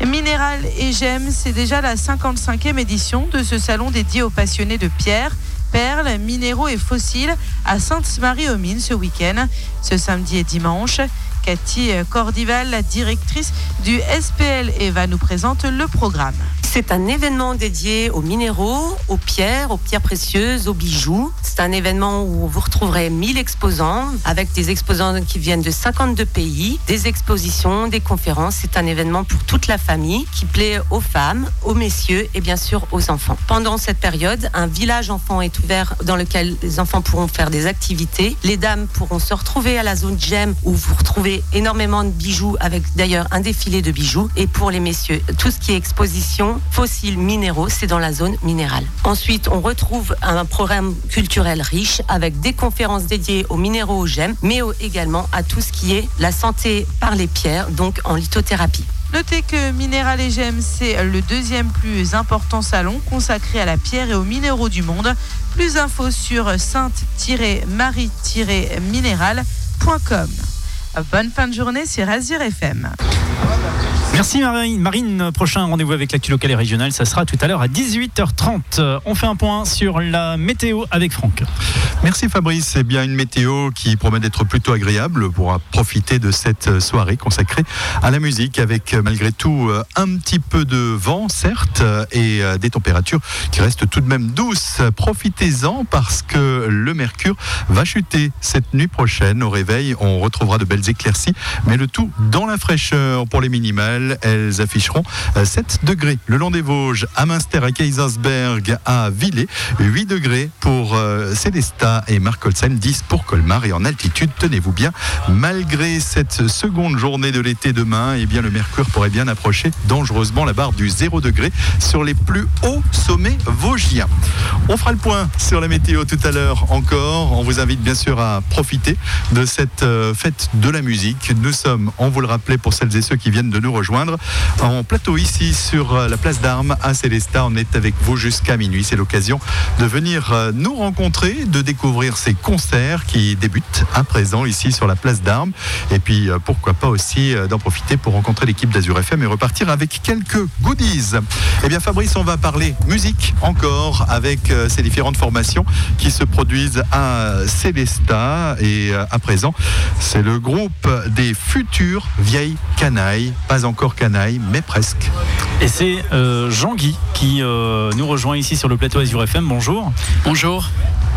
Speaker 12: Minéral et Gemmes, c'est déjà la 55e édition de ce salon dédié aux passionnés de pierre perles, minéraux et fossiles à Sainte-Marie-aux-Mines ce week-end, ce samedi et dimanche. Cathy Cordival, la directrice du SPL Eva, nous présente le programme.
Speaker 13: C'est un événement dédié aux minéraux, aux pierres, aux pierres précieuses, aux bijoux. C'est un événement où vous retrouverez 1000 exposants avec des exposants qui viennent de 52 pays, des expositions, des conférences. C'est un événement pour toute la famille qui plaît aux femmes, aux messieurs et bien sûr aux enfants. Pendant cette période, un village enfant est ouvert dans lequel les enfants pourront faire des activités. Les dames pourront se retrouver à la zone gem où vous retrouvez énormément de bijoux avec d'ailleurs un défilé de bijoux. Et pour les messieurs, tout ce qui est exposition, fossiles, minéraux, c'est dans la zone minérale. Ensuite, on retrouve un programme culturel riche avec des conférences dédiées aux minéraux, aux gemmes, mais également à tout ce qui est la santé par les pierres, donc en lithothérapie.
Speaker 12: Notez que Minéral et Gemmes, c'est le deuxième plus important salon consacré à la pierre et aux minéraux du monde. Plus d'infos sur sainte-marie-minéral.com. Bonne fin de journée sur Azure FM.
Speaker 6: Merci Marine. Prochain rendez-vous avec l'actu local et régional, ça sera tout à l'heure à 18h30. On fait un point sur la météo avec Franck.
Speaker 2: Merci Fabrice, c'est bien une météo qui promet d'être plutôt agréable pour profiter de cette soirée consacrée à la musique avec malgré tout un petit peu de vent certes et des températures qui restent tout de même douces. Profitez-en parce que le mercure va chuter cette nuit prochaine au réveil. On retrouvera de belles éclaircies mais le tout dans la fraîcheur pour les minimales elles afficheront 7 degrés le long des Vosges, à Münster, à Kaisersberg, à Villers, 8 degrés pour Célestat et Markolsheim, 10 pour Colmar. Et en altitude, tenez-vous bien, malgré cette seconde journée de l'été demain, eh bien, le mercure pourrait bien approcher dangereusement la barre du 0 degré sur les plus hauts sommets vosgiens. On fera le point sur la météo tout à l'heure encore. On vous invite bien sûr à profiter de cette fête de la musique. Nous sommes, on vous le rappelait pour celles et ceux qui viennent de nous rejoindre, en plateau ici sur euh, la place d'Armes à Célestat. On est avec vous jusqu'à minuit. C'est l'occasion de venir euh, nous rencontrer, de découvrir ces concerts qui débutent à présent ici sur la place d'Armes. Et puis euh, pourquoi pas aussi d'en profiter pour rencontrer l'équipe d'Azur FM et repartir avec quelques goodies. Eh bien Fabrice, on va parler musique encore avec ces différentes formations qui se produisent à Célestat. Et à présent, c'est le groupe des futures vieilles canailles. Pas encore canailles, mais presque.
Speaker 6: Et c'est euh, Jean-Guy qui euh, nous rejoint ici sur le plateau Azure FM. Bonjour.
Speaker 14: Bonjour.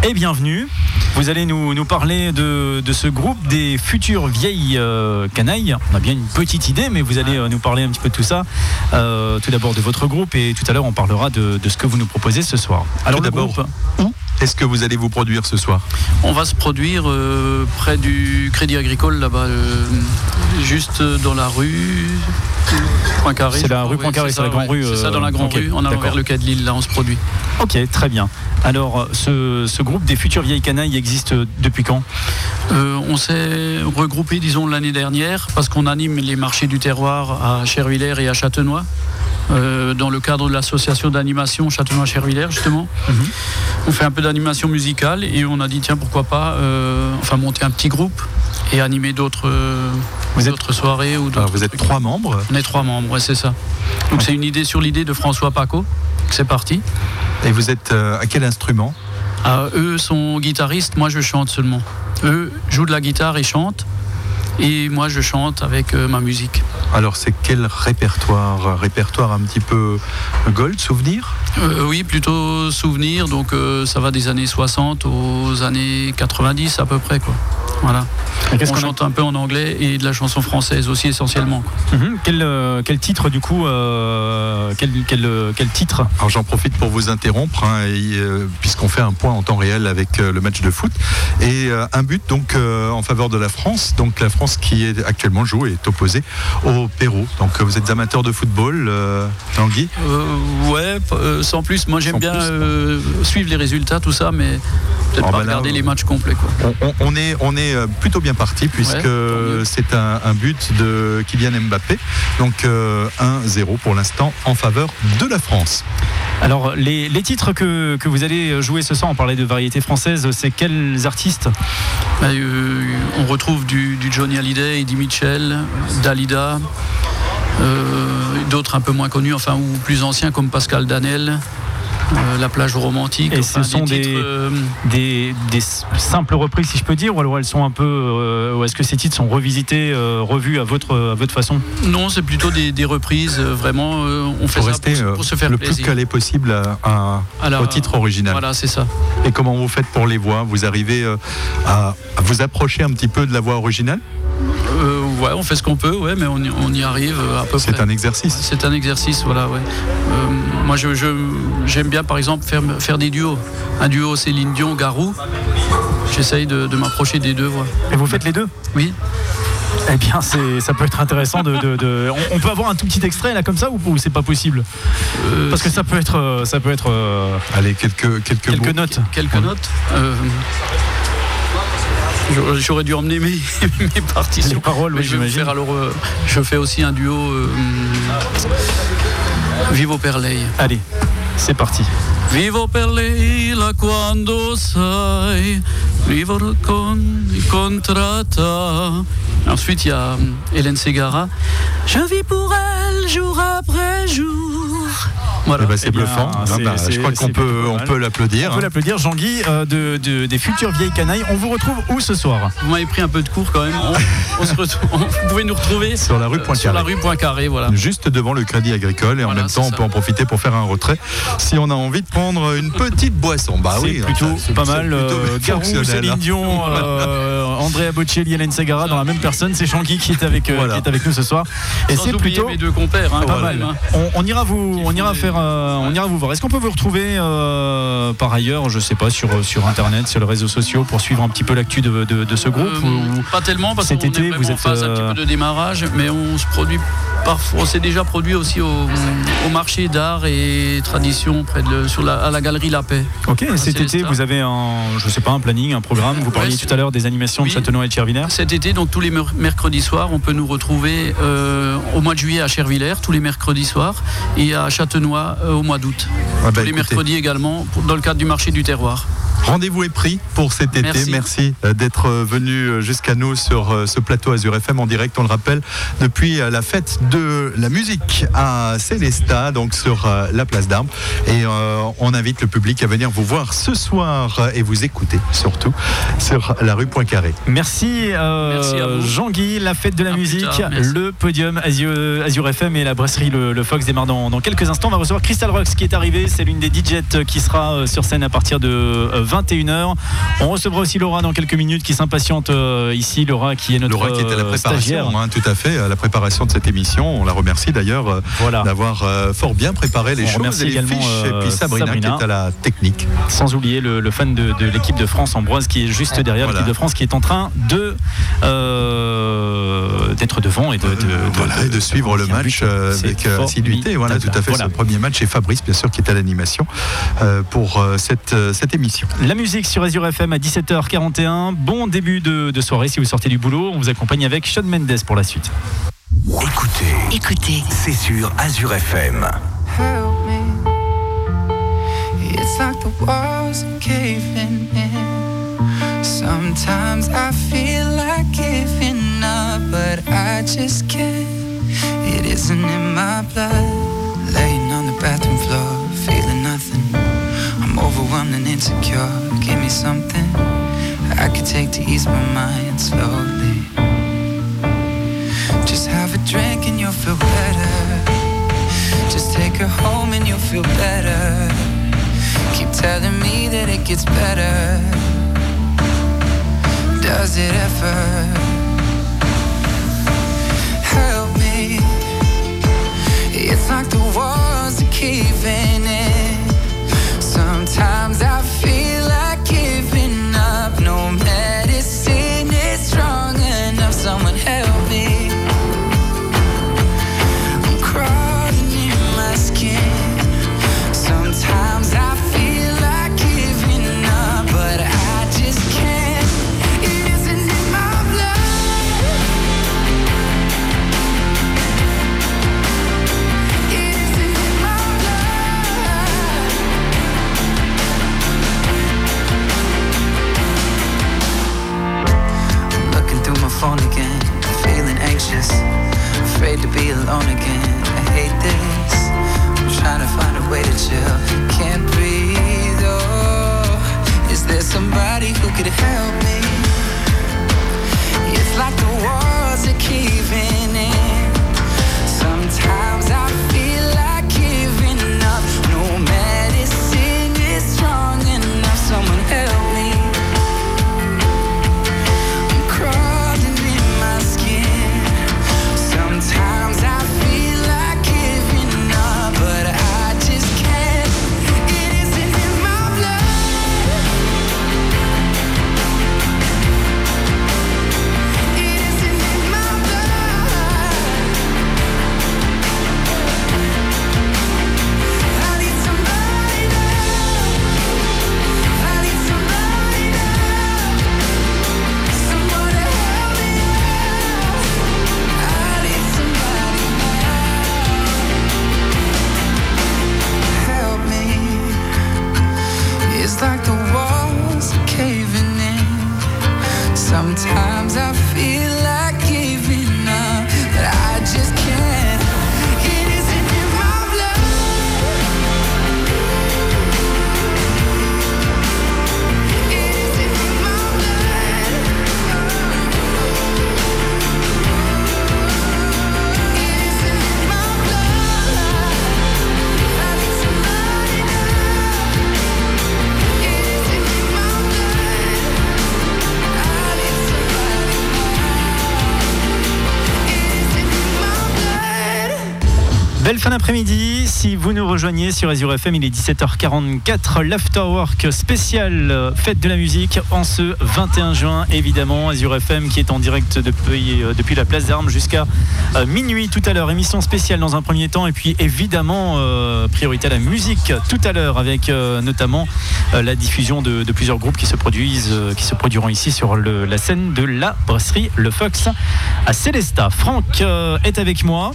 Speaker 6: Et bienvenue. Vous allez nous, nous parler de, de ce groupe des futures vieilles euh, canailles. On a bien une petite idée, mais vous allez euh, nous parler un petit peu de tout ça. Euh, tout d'abord de votre groupe et tout à l'heure on parlera de, de ce que vous nous proposez ce soir. Alors
Speaker 2: d'abord,
Speaker 6: groupe,
Speaker 2: où est-ce que vous allez vous produire ce soir
Speaker 14: On va se produire euh, près du Crédit Agricole là-bas, euh, juste dans la rue Poincaré.
Speaker 6: C'est la rue
Speaker 14: oui,
Speaker 6: Poincaré, c'est la
Speaker 14: ça,
Speaker 6: grande
Speaker 14: ouais.
Speaker 6: rue,
Speaker 14: C'est ça,
Speaker 6: euh,
Speaker 14: dans la grande
Speaker 6: ok,
Speaker 14: rue, en allant
Speaker 6: d'accord.
Speaker 14: vers le quai de Lille, là on se produit.
Speaker 6: Ok, très bien. Alors, ce, ce groupe des futures vieilles canailles existe depuis quand
Speaker 14: Euh, on s'est regroupé, disons, l'année dernière, parce qu'on anime les marchés du terroir à Chervillers et à Châtenois, euh, dans le cadre de l'association d'animation Châtenois-Chervillers, justement. On fait un peu d'animation musicale et on a dit, tiens, pourquoi pas, euh, enfin, monter un petit groupe et animer d'autres euh, soirées ou
Speaker 2: Alors, Vous êtes trois membres.
Speaker 14: On est trois membres, ouais, c'est ça. Donc c'est une idée sur l'idée de François Paco. C'est parti.
Speaker 2: Et vous êtes à quel instrument?
Speaker 14: Ah, eux sont guitaristes, moi je chante seulement. Eux jouent de la guitare et chantent. Et moi je chante avec euh, ma musique.
Speaker 2: Alors c'est quel répertoire Répertoire un petit peu gold, souvenir?
Speaker 14: Euh, oui, plutôt souvenir. Donc euh, ça va des années 60 aux années 90 à peu près. Quoi. Voilà.
Speaker 6: Et qu'est-ce
Speaker 14: On
Speaker 6: a-
Speaker 14: chante un peu en anglais et de la chanson française aussi essentiellement. quoi.
Speaker 6: Mhm. quel, euh, quel titre du coup euh, quel, quel, quel titre
Speaker 2: Alors j'en profite pour vous interrompre, hein, et, euh, puisqu'on fait un point en temps réel avec euh, le match de foot. Et euh, un but donc euh, en faveur de la France. Donc la France qui est actuellement joue est opposée au Pérou. Donc vous êtes amateur de football, euh, Tanguy?
Speaker 14: Euh, ouais, euh, sans plus. Moi j'aime bien
Speaker 2: plus.
Speaker 14: euh, suivre les résultats, tout ça, mais peut-être
Speaker 2: Oh,
Speaker 14: pas
Speaker 2: bah
Speaker 14: regarder les matchs complets. Quoi.
Speaker 2: on, on- on est, on est euh, plutôt bien parti puisque
Speaker 14: Ouais,
Speaker 2: c'est un, un but de Kylian Mbappé. Donc euh, 1-0 pour l'instant en faveur de la France.
Speaker 6: Alors, les, les titres que, que vous allez jouer ce soir, on parlait de variété française, c'est quels artistes?
Speaker 14: Bah, euh, on retrouve du, du Johnny Hallyday, Eddie Mitchell, Dalida, euh, d'autres un peu moins connus, enfin ou plus anciens comme Pascal Danel, euh, La plage romantique.
Speaker 6: Et
Speaker 14: enfin,
Speaker 6: ce sont des,
Speaker 14: titres, euh,
Speaker 6: des, simples reprises, si je peux dire, ou alors elles sont un peu. euh, ou est-ce que ces titres sont revisités, euh, revus à votre, à votre façon?
Speaker 14: Non, c'est plutôt des, des reprises. euh, vraiment, euh, on fait ça
Speaker 2: rester
Speaker 14: pour, se-
Speaker 2: euh,
Speaker 14: pour se faire
Speaker 2: le
Speaker 14: plaisir.
Speaker 2: plus calé possible à- à-
Speaker 14: Alors,
Speaker 2: au titre original.
Speaker 14: Voilà, c'est ça.
Speaker 2: Et comment vous faites pour les voix Vous arrivez euh, à, à vous approcher un petit peu de la voix originale?
Speaker 14: Ouais, on fait ce qu'on peut, ouais, mais on y, on y arrive euh, à peu près.
Speaker 2: C'est un exercice.
Speaker 14: C'est un exercice, voilà, ouais. Euh, moi, je, je- j'aime bien, par exemple, faire, faire des duos. Un duo Céline Dion, Garou. J'essaye de, de m'approcher des deux voix.
Speaker 6: Et vous faites les deux?
Speaker 14: Oui.
Speaker 6: Eh bien, c'est, ça peut être intéressant de. de- de- on, on peut avoir un tout petit extrait là comme ça ou, ou c'est pas possible? Parce que ça peut être. euh, Ça peut être euh,
Speaker 2: Allez, quelques, quelques,
Speaker 6: quelques
Speaker 2: mots.
Speaker 6: notes.
Speaker 14: Quelques notes. Euh, j'aurais- dû emmener mes, mes partitions.
Speaker 6: Les paroles,
Speaker 14: Mais
Speaker 6: oui,
Speaker 14: je vais vous
Speaker 6: j'imagine.
Speaker 14: faire alors. euh, je fais aussi un duo. euh, Vivo per lei.
Speaker 6: Allez, c'est parti.
Speaker 14: Vivo per lei la quando sai vivere con incontrata. Ensuite, il y a hum, Hélène Ségara. Je vis pour elle jour après jour. Voilà.
Speaker 2: Eh ben, c'est
Speaker 6: Eh bien,
Speaker 2: bluffant. Ah bah, je crois qu'on peut, on peut l'applaudir.
Speaker 6: On peut l'applaudir, Jean-Guy, euh, de, de- des futures vieilles canailles. On vous retrouve où ce soir?
Speaker 14: Vous m'avez pris un peu de cours quand même. On, on se retrouve- on- vous pouvez nous retrouver
Speaker 2: Sur la rue
Speaker 14: euh,
Speaker 2: Poincaré.
Speaker 14: Sur la rue Poincaré, voilà.
Speaker 2: Juste devant le Crédit Agricole et en
Speaker 14: Voilà,
Speaker 2: même temps on peut en profiter pour faire un retrait si on a envie de prendre une petite boisson. Bah
Speaker 6: c'est
Speaker 2: oui,
Speaker 6: plutôt pas mal. euh, Garou, Céline
Speaker 2: hein.
Speaker 6: Dion, euh, Andrea Bocelli, Hélène Segara dans la même personne. C'est Jean-Guy qui est avec euh,
Speaker 2: Voilà.
Speaker 6: qui est avec nous ce soir. Et
Speaker 14: Sans
Speaker 6: c'est plutôt
Speaker 14: mes deux compères. hein,
Speaker 6: pas mal.
Speaker 14: hein.
Speaker 6: On, on ira vous, on ira faire, euh, on ira vous voir. Est-ce qu'on peut vous retrouver euh, par ailleurs, je sais pas, sur sur internet, sur les réseaux sociaux, pour suivre un petit peu l'actu de, de- de ce groupe
Speaker 14: Euh,
Speaker 6: ou-
Speaker 14: Pas tellement parce
Speaker 6: cet été, vous
Speaker 14: en
Speaker 6: êtes,
Speaker 14: phase un petit peu de démarrage, mais on se produit parfois. On s'est déjà produit aussi au, au marché d'art et tradition près de le- sur la, à la galerie La Paix.
Speaker 6: Ok. et cet été, vous avez un, je sais pas, un planning un programme. Vous parliez tout à l'heure des animations de Châtenois et de Chervillers.
Speaker 14: Cet été, donc tous les mer- mercredis soirs, on peut nous retrouver euh, au mois de juillet à Chervillers, tous les mercredis soirs, et à Châtenois euh, au mois d'août.
Speaker 2: Ah bah,
Speaker 14: tous les
Speaker 2: écoutez.
Speaker 14: mercredis également, pour- dans le cadre du marché du terroir.
Speaker 2: Rendez-vous est pris pour cet été.
Speaker 14: Merci.
Speaker 2: Merci, euh, d'être euh, venu euh, jusqu'à nous sur ce plateau Azure FM en direct, on le rappelle, depuis la fête de la musique à Célestat, donc sur la place d'Armes. Et euh, on invite le public à venir vous voir ce soir et vous écouter surtout sur la rue Poincaré.
Speaker 6: Merci, euh. Jean-Guy, la fête de la
Speaker 14: À
Speaker 6: musique,
Speaker 14: tard,
Speaker 6: le podium Azure, Azure FM et la brasserie le, le Fox démarrent dans, dans quelques instants. On va recevoir Crystal Rocks qui est arrivé. C'est l'une des DJs qui sera sur scène à partir de euh, 21h. On recevra aussi Laura dans quelques minutes qui s'impatiente euh, ici. Laura qui est notre
Speaker 2: Laura qui était à la
Speaker 6: euh,
Speaker 2: préparation, hein, tout à fait, à la préparation de cette émission. On la remercie d'ailleurs euh,
Speaker 6: Voilà.
Speaker 2: d'avoir euh, fort bien préparé les
Speaker 6: On
Speaker 2: choses et les
Speaker 6: également,
Speaker 2: fiches. et puis Sabrina,
Speaker 6: Sabrina.
Speaker 2: qui est à la technique.
Speaker 6: Sans oublier le, le fan de, de l'équipe de France, Ambroise, qui est juste derrière
Speaker 2: Voilà.
Speaker 6: l'équipe de France, qui est en train de d'être devant et de, de- de-
Speaker 2: Voilà, et de suivre le match avec assiduité. Voilà, tout à fait.
Speaker 6: Voilà.
Speaker 2: Son premier match et Fabrice, bien sûr, qui est à l'animation pour cette, cette émission.
Speaker 6: La musique sur Azure FM à 17h41. Bon début de, de soirée si vous sortez du boulot. On vous accompagne avec Sean Mendes pour la suite.
Speaker 4: Écoutez,
Speaker 15: Écoutez,
Speaker 4: c'est sur Azure FM.
Speaker 5: help me. It's like the walls are caving in. Sometimes I feel like giving up, but I just can't. It isn't in my blood. Laying on the bathroom floor, feeling nothing. I'm overwhelmed and insecure. Give me something I could take to ease my mind slowly. Just have a drink and you'll feel better. Just take her home and you'll feel better. Keep telling me that it gets better. Does it ever? Help me. It's like the walls are caving
Speaker 6: fin d'après-midi. Si vous nous rejoignez sur Azure FM, il est 17h44. L'Afterwork spécial euh, fête de la musique en ce 21 juin, évidemment. Azure FM qui est en direct depuis, euh, depuis la place d'armes jusqu'à euh, minuit tout à l'heure. Émission spéciale dans un premier temps et puis évidemment priorité à la musique tout à l'heure avec notamment la diffusion de, plusieurs groupes qui se produisent, qui se produiront ici sur la scène de la brasserie Le Fox à Célesta. Franck est avec moi.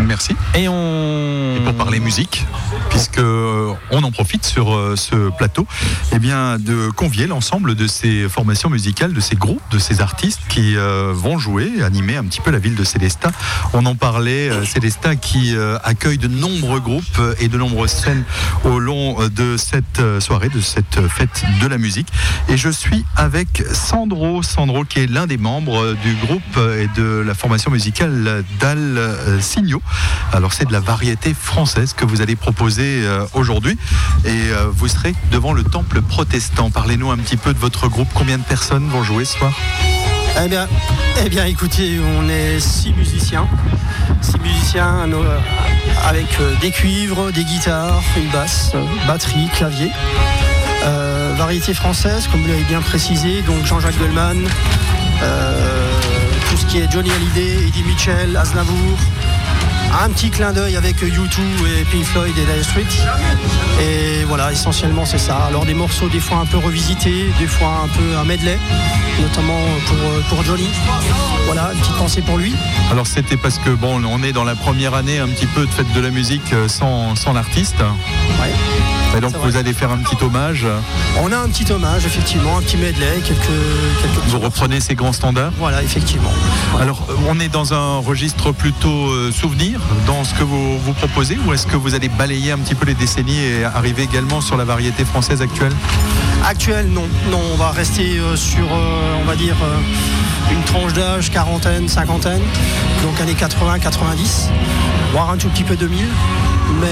Speaker 2: Merci.
Speaker 6: Et on.
Speaker 2: Et pour parler musique, puisque euh, on en profite sur euh, ce plateau, eh bien de convier l'ensemble de ces formations musicales, de ces groupes, de ces artistes qui euh, vont jouer, animer un petit peu la ville de Célestat. On en parlait, euh, Célestat qui euh, accueille de nombreux groupes et de nombreuses scènes au long de cette soirée, de cette fête de la musique. Et je suis avec Sandro, Sandro qui est l'un des membres du groupe et de la formation musicale d'Al euh, Alors c'est de la variété française que vous allez proposer euh, aujourd'hui et euh, vous serez devant le temple protestant. Parlez-nous un petit peu de votre groupe. Combien de personnes vont jouer ce soir?
Speaker 15: Eh bien, eh bien, écoutez, on est six musiciens. Six musiciens euh, avec des cuivres, des guitares, une basse, batterie, clavier. Variété française, comme vous l'avez bien précisé, donc Jean-Jacques Goldman, tout ce qui est Johnny Hallyday, Eddie Mitchell, Aznavour. Un petit clin d'œil avec U2 et Pink Floyd et Dire Street. Et voilà, essentiellement c'est ça. Alors des morceaux des fois un peu revisités, des fois un peu un medley, notamment pour, euh, pour Johnny. Voilà, une petite pensée pour lui.
Speaker 2: Alors c'était parce que bon, on est dans la première année un petit peu de fête de la musique euh, sans, sans l'artiste. Et donc vous allez faire un petit hommage.
Speaker 15: On a un petit hommage, effectivement, un petit medley, quelques, quelques
Speaker 2: Vous reprenez ces grands standards
Speaker 15: Voilà, effectivement.
Speaker 2: Alors, euh, on est dans un registre plutôt euh, souvenir dans ce que vous, vous proposez ou est-ce que vous allez balayer un petit peu les décennies et arriver également sur la variété française actuelle?
Speaker 15: Actuel, non. Non, on va rester euh, sur, euh, on va dire, une tranche d'âge, quarantaine, cinquantaine, donc années 80, 90, voire un tout petit peu 2000. Mais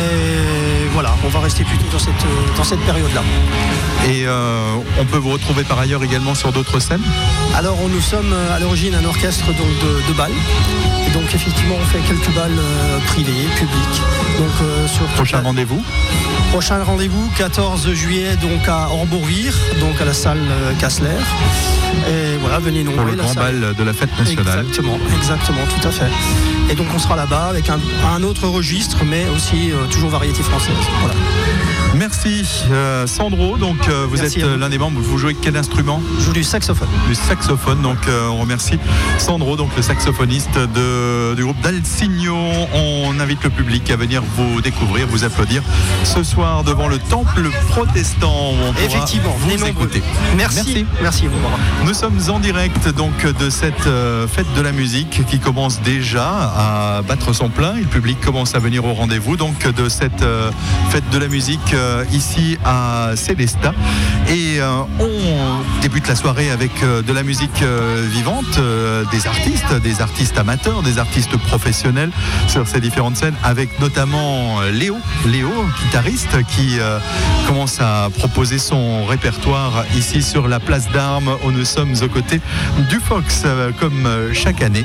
Speaker 15: voilà, on va rester plutôt dans cette, euh, dans cette période-là.
Speaker 2: Et euh, on peut vous retrouver par ailleurs également sur d'autres scènes?
Speaker 15: Alors, nous sommes euh, à l'origine un orchestre donc, de, de balles. Et donc, effectivement, on fait quelques balles privées, publiques. Donc, sur
Speaker 2: Prochain rendez-vous?
Speaker 15: Prochain rendez-vous, 14 juillet, donc à Orbourvire, donc à la salle euh, Kassler. Et voilà, venez nombreux.
Speaker 2: Pour le
Speaker 15: la
Speaker 2: grand
Speaker 15: salle-
Speaker 2: bal de la fête nationale.
Speaker 15: Exactement, exactement, tout à fait. Et donc on sera là-bas avec un, un autre registre, mais aussi euh, toujours variété française. Voilà.
Speaker 2: Merci euh, Sandro, donc euh, vous
Speaker 15: Merci
Speaker 2: êtes l'un des membres, vous jouez quel instrument?
Speaker 15: Je joue du saxophone.
Speaker 2: Le saxophone, donc on remercie Sandro, donc le saxophoniste de- du groupe d'Alsigno. On invite le public à venir vous découvrir, vous applaudir ce soir devant le temple protestant. où on pourra
Speaker 15: Effectivement,
Speaker 2: vous
Speaker 15: nombreux.
Speaker 2: écouter.
Speaker 15: Merci. Merci. vous.
Speaker 2: Nous sommes en direct donc de cette euh, fête de la musique qui commence déjà à battre son plein. Et le public commence à venir au rendez-vous donc de cette euh, fête de la musique euh, ici à Célestat. Et euh, on débute la soirée avec euh, de la musique euh, vivante, des artistes, des artistes amateurs, des artistes professionnels sur ces différentes scènes, avec notamment Léo, Léo, guitariste, qui commence à proposer son répertoire ici sur la place d'armes où nous sommes aux côtés du Fox comme chaque année.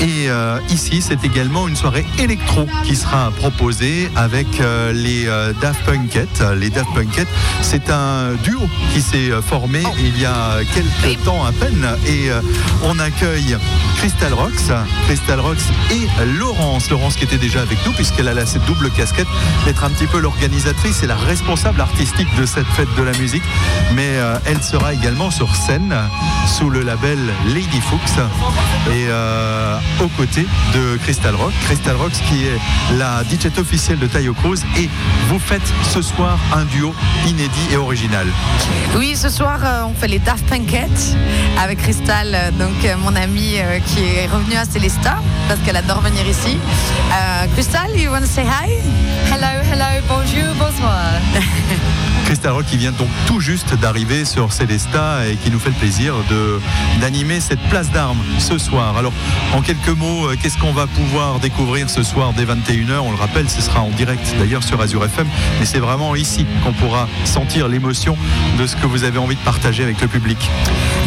Speaker 2: Et ici, c'est également une soirée électro qui sera proposée avec les Daft Punkette. Les Daft Punkette, c'est un duo qui s'est euh, formé il y a quelques temps à peine et euh, on accueille Crystal Rocks, Crystal Rocks et Laurence. Laurence qui était déjà avec nous puisqu'elle a là cette double casquette d'être un petit peu l'organisatrice et la responsable artistique de cette fête de la musique. Mais euh, elle sera également sur scène sous le label Lady Fuchs et euh, aux côtés de Crystal Rock. Crystal Rocks qui est la DJ officielle de Tayo Cruz et vous faites ce soir un duo inédit et original.
Speaker 16: Oui, ce soir, euh, on fait les Daft Punkette avec Crystal, euh, donc euh, mon amie qui est revenue à Célestat parce qu'elle adore venir ici. Euh, Crystal, you want to say hi?
Speaker 17: Hello, hello, bonjour, bonsoir.
Speaker 2: Crystal Rock qui vient donc tout juste d'arriver sur Célesta et qui nous fait le plaisir de d'animer cette place d'armes ce soir. Alors en quelques mots, euh, qu'est-ce qu'on va pouvoir découvrir ce soir dès 21h On le rappelle, ce sera en direct d'ailleurs sur Azure FM, mais c'est vraiment ici qu'on pourra sentir l'émotion de ce que vous avez envie de partager avec le public.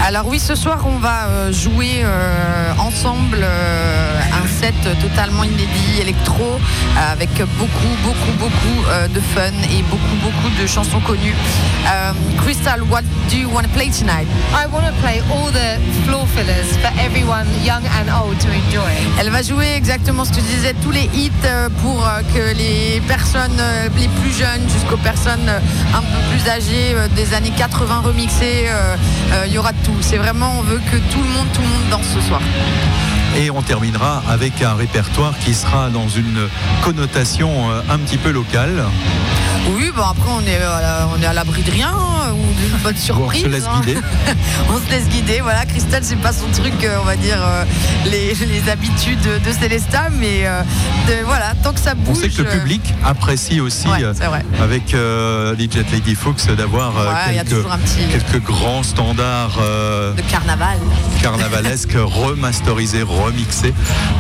Speaker 16: Alors oui, ce soir, on va euh, jouer euh, ensemble un set totalement inédit, électro, avec beaucoup, beaucoup, beaucoup de fun et beaucoup, beaucoup de chansons Euh, Crystal, what do you want to play tonight?
Speaker 17: I want to play all the floor fillers for everyone, young and old, to enjoy.
Speaker 16: Elle va jouer exactement ce que je disais, tous les hits euh, pour euh, que les personnes euh, les plus jeunes jusqu'aux personnes un peu plus âgées des années 80 remixées, il y aura de tout. C'est vraiment, on veut que tout le monde, tout le monde danse ce soir.
Speaker 2: Et on terminera avec un répertoire qui sera dans une connotation un petit peu locale.
Speaker 16: Oui, bon après on est à la- on est à l'abri de rien hein, ou d'une bonne surprise.
Speaker 2: se laisse
Speaker 16: hein.
Speaker 2: guider.
Speaker 16: on se laisse guider. Voilà, Christelle, c'est pas son truc, euh, on va dire euh, les, les habitudes de Célesta, mais euh, de- voilà, tant que ça bouge.
Speaker 2: On sait que le
Speaker 16: euh,
Speaker 2: public apprécie aussi,
Speaker 16: Ouais,
Speaker 2: euh, avec euh, Lady Fox, d'avoir euh,
Speaker 16: Ouais,
Speaker 2: quelques,
Speaker 16: petit-
Speaker 2: grands standards euh,
Speaker 16: de carnaval.
Speaker 2: carnavalesques remasterisés, remixés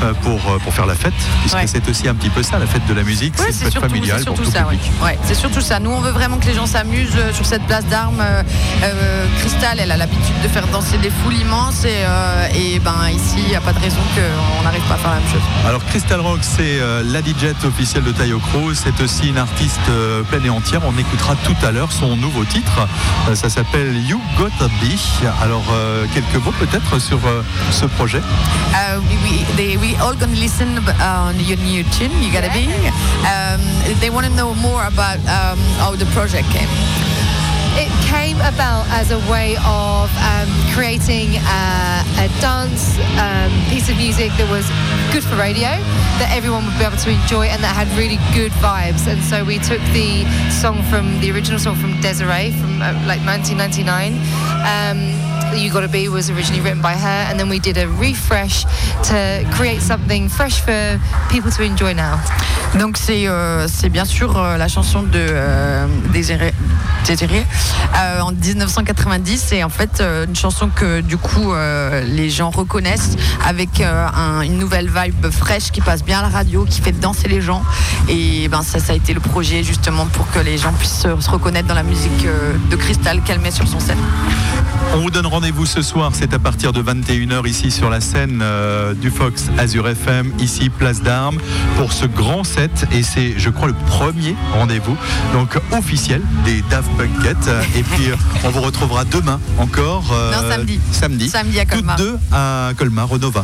Speaker 2: euh, pour, euh, pour faire la fête, puisque
Speaker 16: Ouais.
Speaker 2: c'est aussi un petit peu ça, la fête de la musique, c'est une fête
Speaker 16: surtout,
Speaker 2: familiale pour tout
Speaker 16: ça.
Speaker 2: public.
Speaker 16: Ouais, c'est surtout ça. Nous, on veut vraiment que les gens s'amusent euh, sur cette place d'armes. Euh, euh, Crystal, elle a l'habitude de faire danser des foules immenses et, euh, et ben ici, il n'y a pas de raison qu'on n'arrive pas à faire la même chose.
Speaker 2: Alors Crystal Rock, c'est euh, la DJ officielle de Tayo Cruz, c'est aussi une artiste euh, pleine et entière. On écoutera tout à l'heure son nouveau titre. Euh, ça s'appelle You Gotta Be. Alors euh, quelques mots peut-être sur euh, ce projet?
Speaker 16: Uh, we, we, they, we all gonna listen on your new tune, You Gotta Be. Um, they want to know more about um, how the project came.
Speaker 17: It came about as a way of um, creating uh, a dance um, piece of music that was good for radio, that everyone would be able to enjoy, and that had really good vibes. And so we took the song from the original song from Desiree from uh, like 1999. Um, you Gotta Be was originally written by her, and then we did a refresh to create something fresh for people to enjoy now.
Speaker 16: Donc c'est euh, c'est bien sûr euh, la chanson de euh, Désiré, Désiré, euh, en 1990 et en fait euh, une chanson que du coup euh, les gens reconnaissent avec un- une nouvelle vibe fraîche qui passe bien à la radio, qui fait danser les gens et ben ça ça a été le projet justement pour que les gens puissent se, reconnaître dans la musique de Cristal qu'elle met sur son scène.
Speaker 2: On vous donne rendez-vous ce soir, c'est à partir de 21h ici sur la scène du Fox Azure FM, ici Place d'Armes, pour ce grand set. Et c'est, je crois, le premier rendez-vous donc officiel des Daft Punkett. Et puis, on vous retrouvera demain encore. euh,
Speaker 16: Non, samedi.
Speaker 2: Samedi.
Speaker 16: Samedi à Colmar.
Speaker 2: Toutes deux à Colmar, au Nova.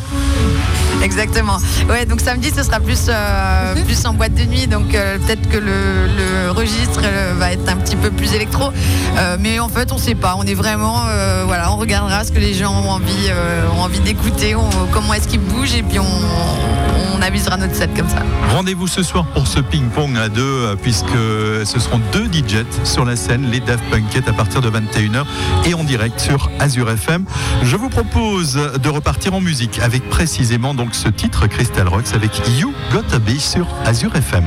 Speaker 16: Exactement. Ouais, donc samedi ce sera plus euh, plus en boîte de nuit, donc euh, peut-être que le, le registre euh, va être un petit peu plus électro, mais en fait on sait pas. On est vraiment voilà, on regardera ce que les gens ont envie ont envie d'écouter, comment est-ce qu'ils bougent et puis on, on avisera notre set comme ça.
Speaker 2: Rendez-vous ce soir pour ce ping-pong à deux, euh, puisque ce seront deux DJs sur la scène, les Daft Punkett à partir de 21h et en direct sur Azure FM. Je vous propose de repartir en musique avec précisément donc ce titre Crystal Rocks avec You Gotta Be sur Azure FM.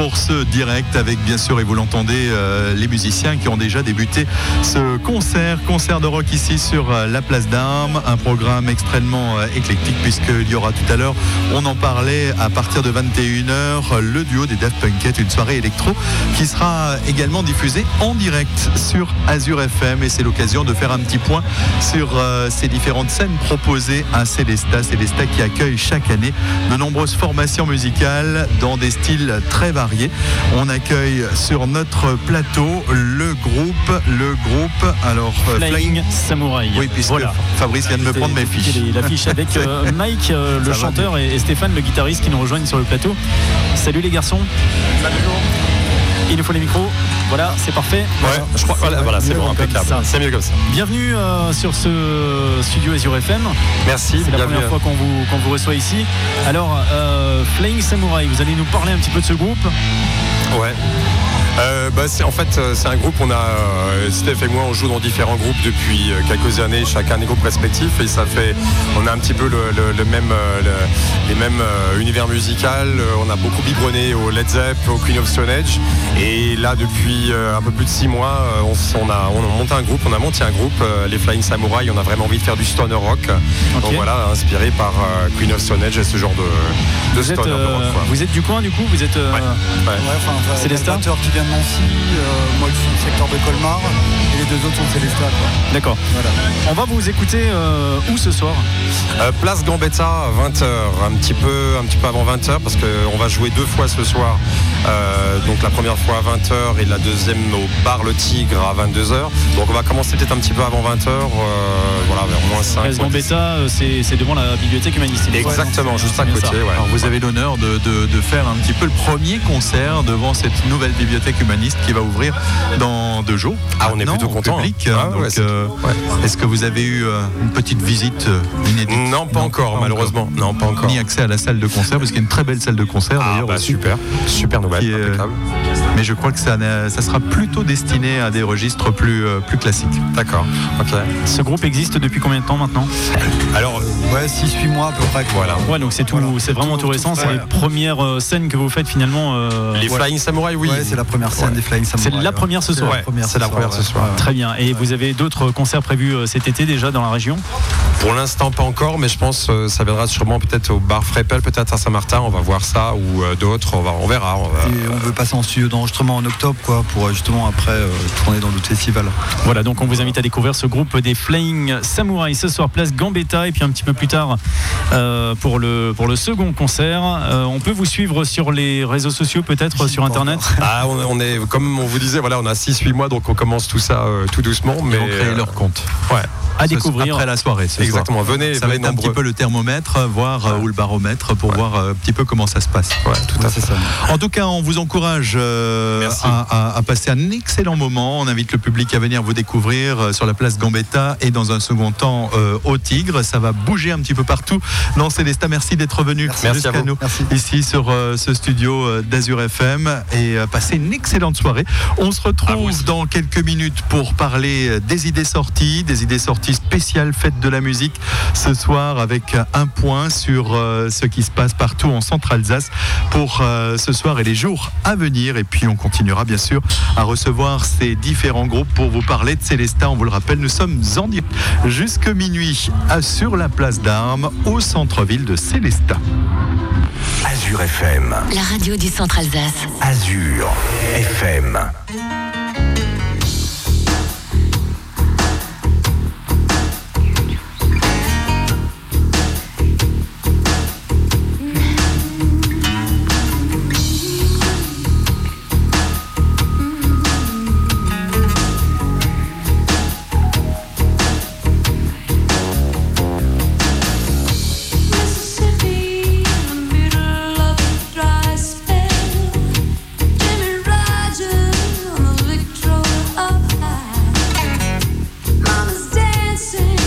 Speaker 2: Pour ce direct avec bien sûr, et vous l'entendez, euh, les musiciens qui ont déjà débuté ce concert, concert de rock ici sur euh, la place d'Armes, un programme extrêmement euh, éclectique puisqu'il y aura tout à l'heure, on en parlait à partir de 21h, le duo des Daft Punkette, une soirée électro qui sera également diffusée en direct sur Azure FM et c'est l'occasion de faire un petit point sur ces différentes scènes proposées à Célesta, Célesta qui accueille chaque année de nombreuses formations musicales dans des styles très variés. On accueille sur notre plateau le groupe, le groupe, alors euh,
Speaker 6: Flying Samurai.
Speaker 2: Oui, puisque
Speaker 6: Voilà.
Speaker 2: Fabrice vient de me prendre mes fiches.
Speaker 6: Et L'affiche avec euh, Mike, euh, le
Speaker 2: Ça
Speaker 6: chanteur, et, et Stéphane, le guitariste, qui nous rejoignent sur le plateau. Salut les garçons. Il nous faut les micros. Voilà, c'est parfait.
Speaker 18: Ouais, je crois. Voilà, voilà, c'est bon,
Speaker 6: comme
Speaker 18: impeccable.
Speaker 6: ça.
Speaker 18: C'est mieux comme ça.
Speaker 6: Bienvenue euh, sur ce studio Azure FM.
Speaker 18: Merci,
Speaker 6: C'est la première fois qu'on vous, vous reçoit ici. Alors, euh, Flying Samurai, vous allez nous parler un petit peu de ce groupe?
Speaker 18: Ouais. Euh, bah, c'est en fait euh, c'est un groupe on a euh, Steph et moi on joue dans différents groupes depuis quelques années chacun des groupes respectifs et ça fait on a un petit peu le, le- le même le- les mêmes euh, univers musical on a beaucoup biberonné au Led Zepp au Queen of Stone Age et là depuis euh, un peu plus de six mois on, a on a monté un groupe on a monté un groupe euh, les Flying Samurai on a vraiment envie de faire du stoner rock donc voilà inspiré par euh, Queen of Stone Age et ce genre de, de
Speaker 6: Vous êtes,
Speaker 18: stoner
Speaker 6: euh,
Speaker 18: rock, quoi.
Speaker 6: vous êtes du coin du coup? Vous êtes. euh,
Speaker 18: Ouais.
Speaker 6: C'est les stars?
Speaker 19: qui vient de Euh, moi je suis secteur de Colmar deux autres sont Célestat.
Speaker 6: D'accord. On va vous écouter euh, où ce soir?
Speaker 18: Euh, place Gambetta à 20h, un petit peu, un petit peu avant 20h parce qu'on va jouer deux fois ce soir. Euh, donc la première fois à 20h et la deuxième au bar Le Tigre à 22h. Donc on va commencer peut-être un petit peu avant 20h, voilà, vers moins 5.
Speaker 6: Place Gambetta, c'est devant la bibliothèque humaniste.
Speaker 18: Exactement, juste à côté.
Speaker 6: ça.
Speaker 18: ouais.
Speaker 2: Alors vous avez l'honneur de, de- de faire un petit peu le premier concert devant cette nouvelle bibliothèque humaniste qui va ouvrir dans deux jours.
Speaker 18: Ah, on est plutôt content,
Speaker 2: public.
Speaker 18: hein. Ah, ouais,
Speaker 2: euh, Est-ce que vous avez eu euh, une petite visite euh, inédite
Speaker 18: Non, pas encore, malheureusement. Non, pas encore.
Speaker 2: Ni accès à la salle de concert, parce qu'il y a une très belle salle de concert d'ailleurs.
Speaker 18: bah, super, super nouvelle,
Speaker 2: qui est, euh,
Speaker 18: impeccable.
Speaker 2: mais je crois que ça, sera plutôt destiné à des registres plus, euh, plus classiques.
Speaker 18: D'accord, ok.
Speaker 6: Ce groupe existe depuis combien de temps maintenant?
Speaker 18: Alors,
Speaker 19: Ouais, 6-8 mois à peu près.
Speaker 18: voilà.
Speaker 6: Ouais, donc c'est tout, c'est vraiment tout, récent. C'est les premières euh, scènes que vous faites finalement. euh,
Speaker 18: Les
Speaker 6: ouais.
Speaker 18: Flying Samurai, oui.
Speaker 19: Ouais, c'est la première scène des Flying Samurai.
Speaker 6: C'est la première ce soir.
Speaker 18: c'est la première ce soir.
Speaker 6: Très bien. Et vous avez d'autres concerts prévus euh, cet été déjà dans la région?
Speaker 18: Pour l'instant, pas encore, mais je pense euh, ça viendra sûrement peut-être au bar Freppel, peut-être à Saint-Martin. On va voir ça ou euh, d'autres. On, va, on verra. on va-
Speaker 19: Et on veut passer en studio d'enregistrement en octobre, quoi, pour justement après euh, tourner dans d'autres festivals.
Speaker 6: Voilà, donc on vous invite à découvrir ce groupe des Flying Samurai ce soir, place Gambetta, et puis un petit peu plus tard euh, pour, le, pour le second concert. Euh, on peut vous suivre sur les réseaux sociaux, peut-être sur Internet?
Speaker 18: Ah, on, on est, comme on vous disait, voilà, on a 6-8 mois, donc on commence tout ça euh, tout doucement. Mais
Speaker 2: Ils vont créer
Speaker 18: euh,
Speaker 2: leur compte.
Speaker 18: Ouais.
Speaker 6: à découvrir.
Speaker 2: Après la soirée, ce soir.
Speaker 18: Exactement. Venez,
Speaker 2: Ça va être un petit peu le thermomètre, voir euh, ou le baromètre pour voir euh, un petit peu comment ça se passe.
Speaker 18: Ouais, tout à fait.
Speaker 2: En tout cas, on vous encourage euh, à, à- à passer un excellent moment. On invite le public à venir vous découvrir euh, sur la place Gambetta et dans un second temps euh, au Tigre. Ça va bouger un petit peu partout. Non, Célestin, merci d'être venu jusqu'à nous
Speaker 19: Merci.
Speaker 2: ici sur euh, ce studio euh, d'Azur FM et euh, passer une excellente soirée. On se retrouve dans quelques minutes pour parler des idées sorties, des idées sorties spéciales fêtes de la musique ce soir avec un point sur euh, ce qui se passe partout en Centre-Alsace pour euh, ce soir et les jours à venir. Et puis on continuera bien sûr à recevoir ces différents groupes pour vous parler de Célestat. On vous le rappelle, nous sommes en direct jusque minuit à- sur la place d'Armes au centre-ville de Célestat.
Speaker 4: Azure FM.
Speaker 20: La radio du Centre Alsace.
Speaker 4: Azure FM.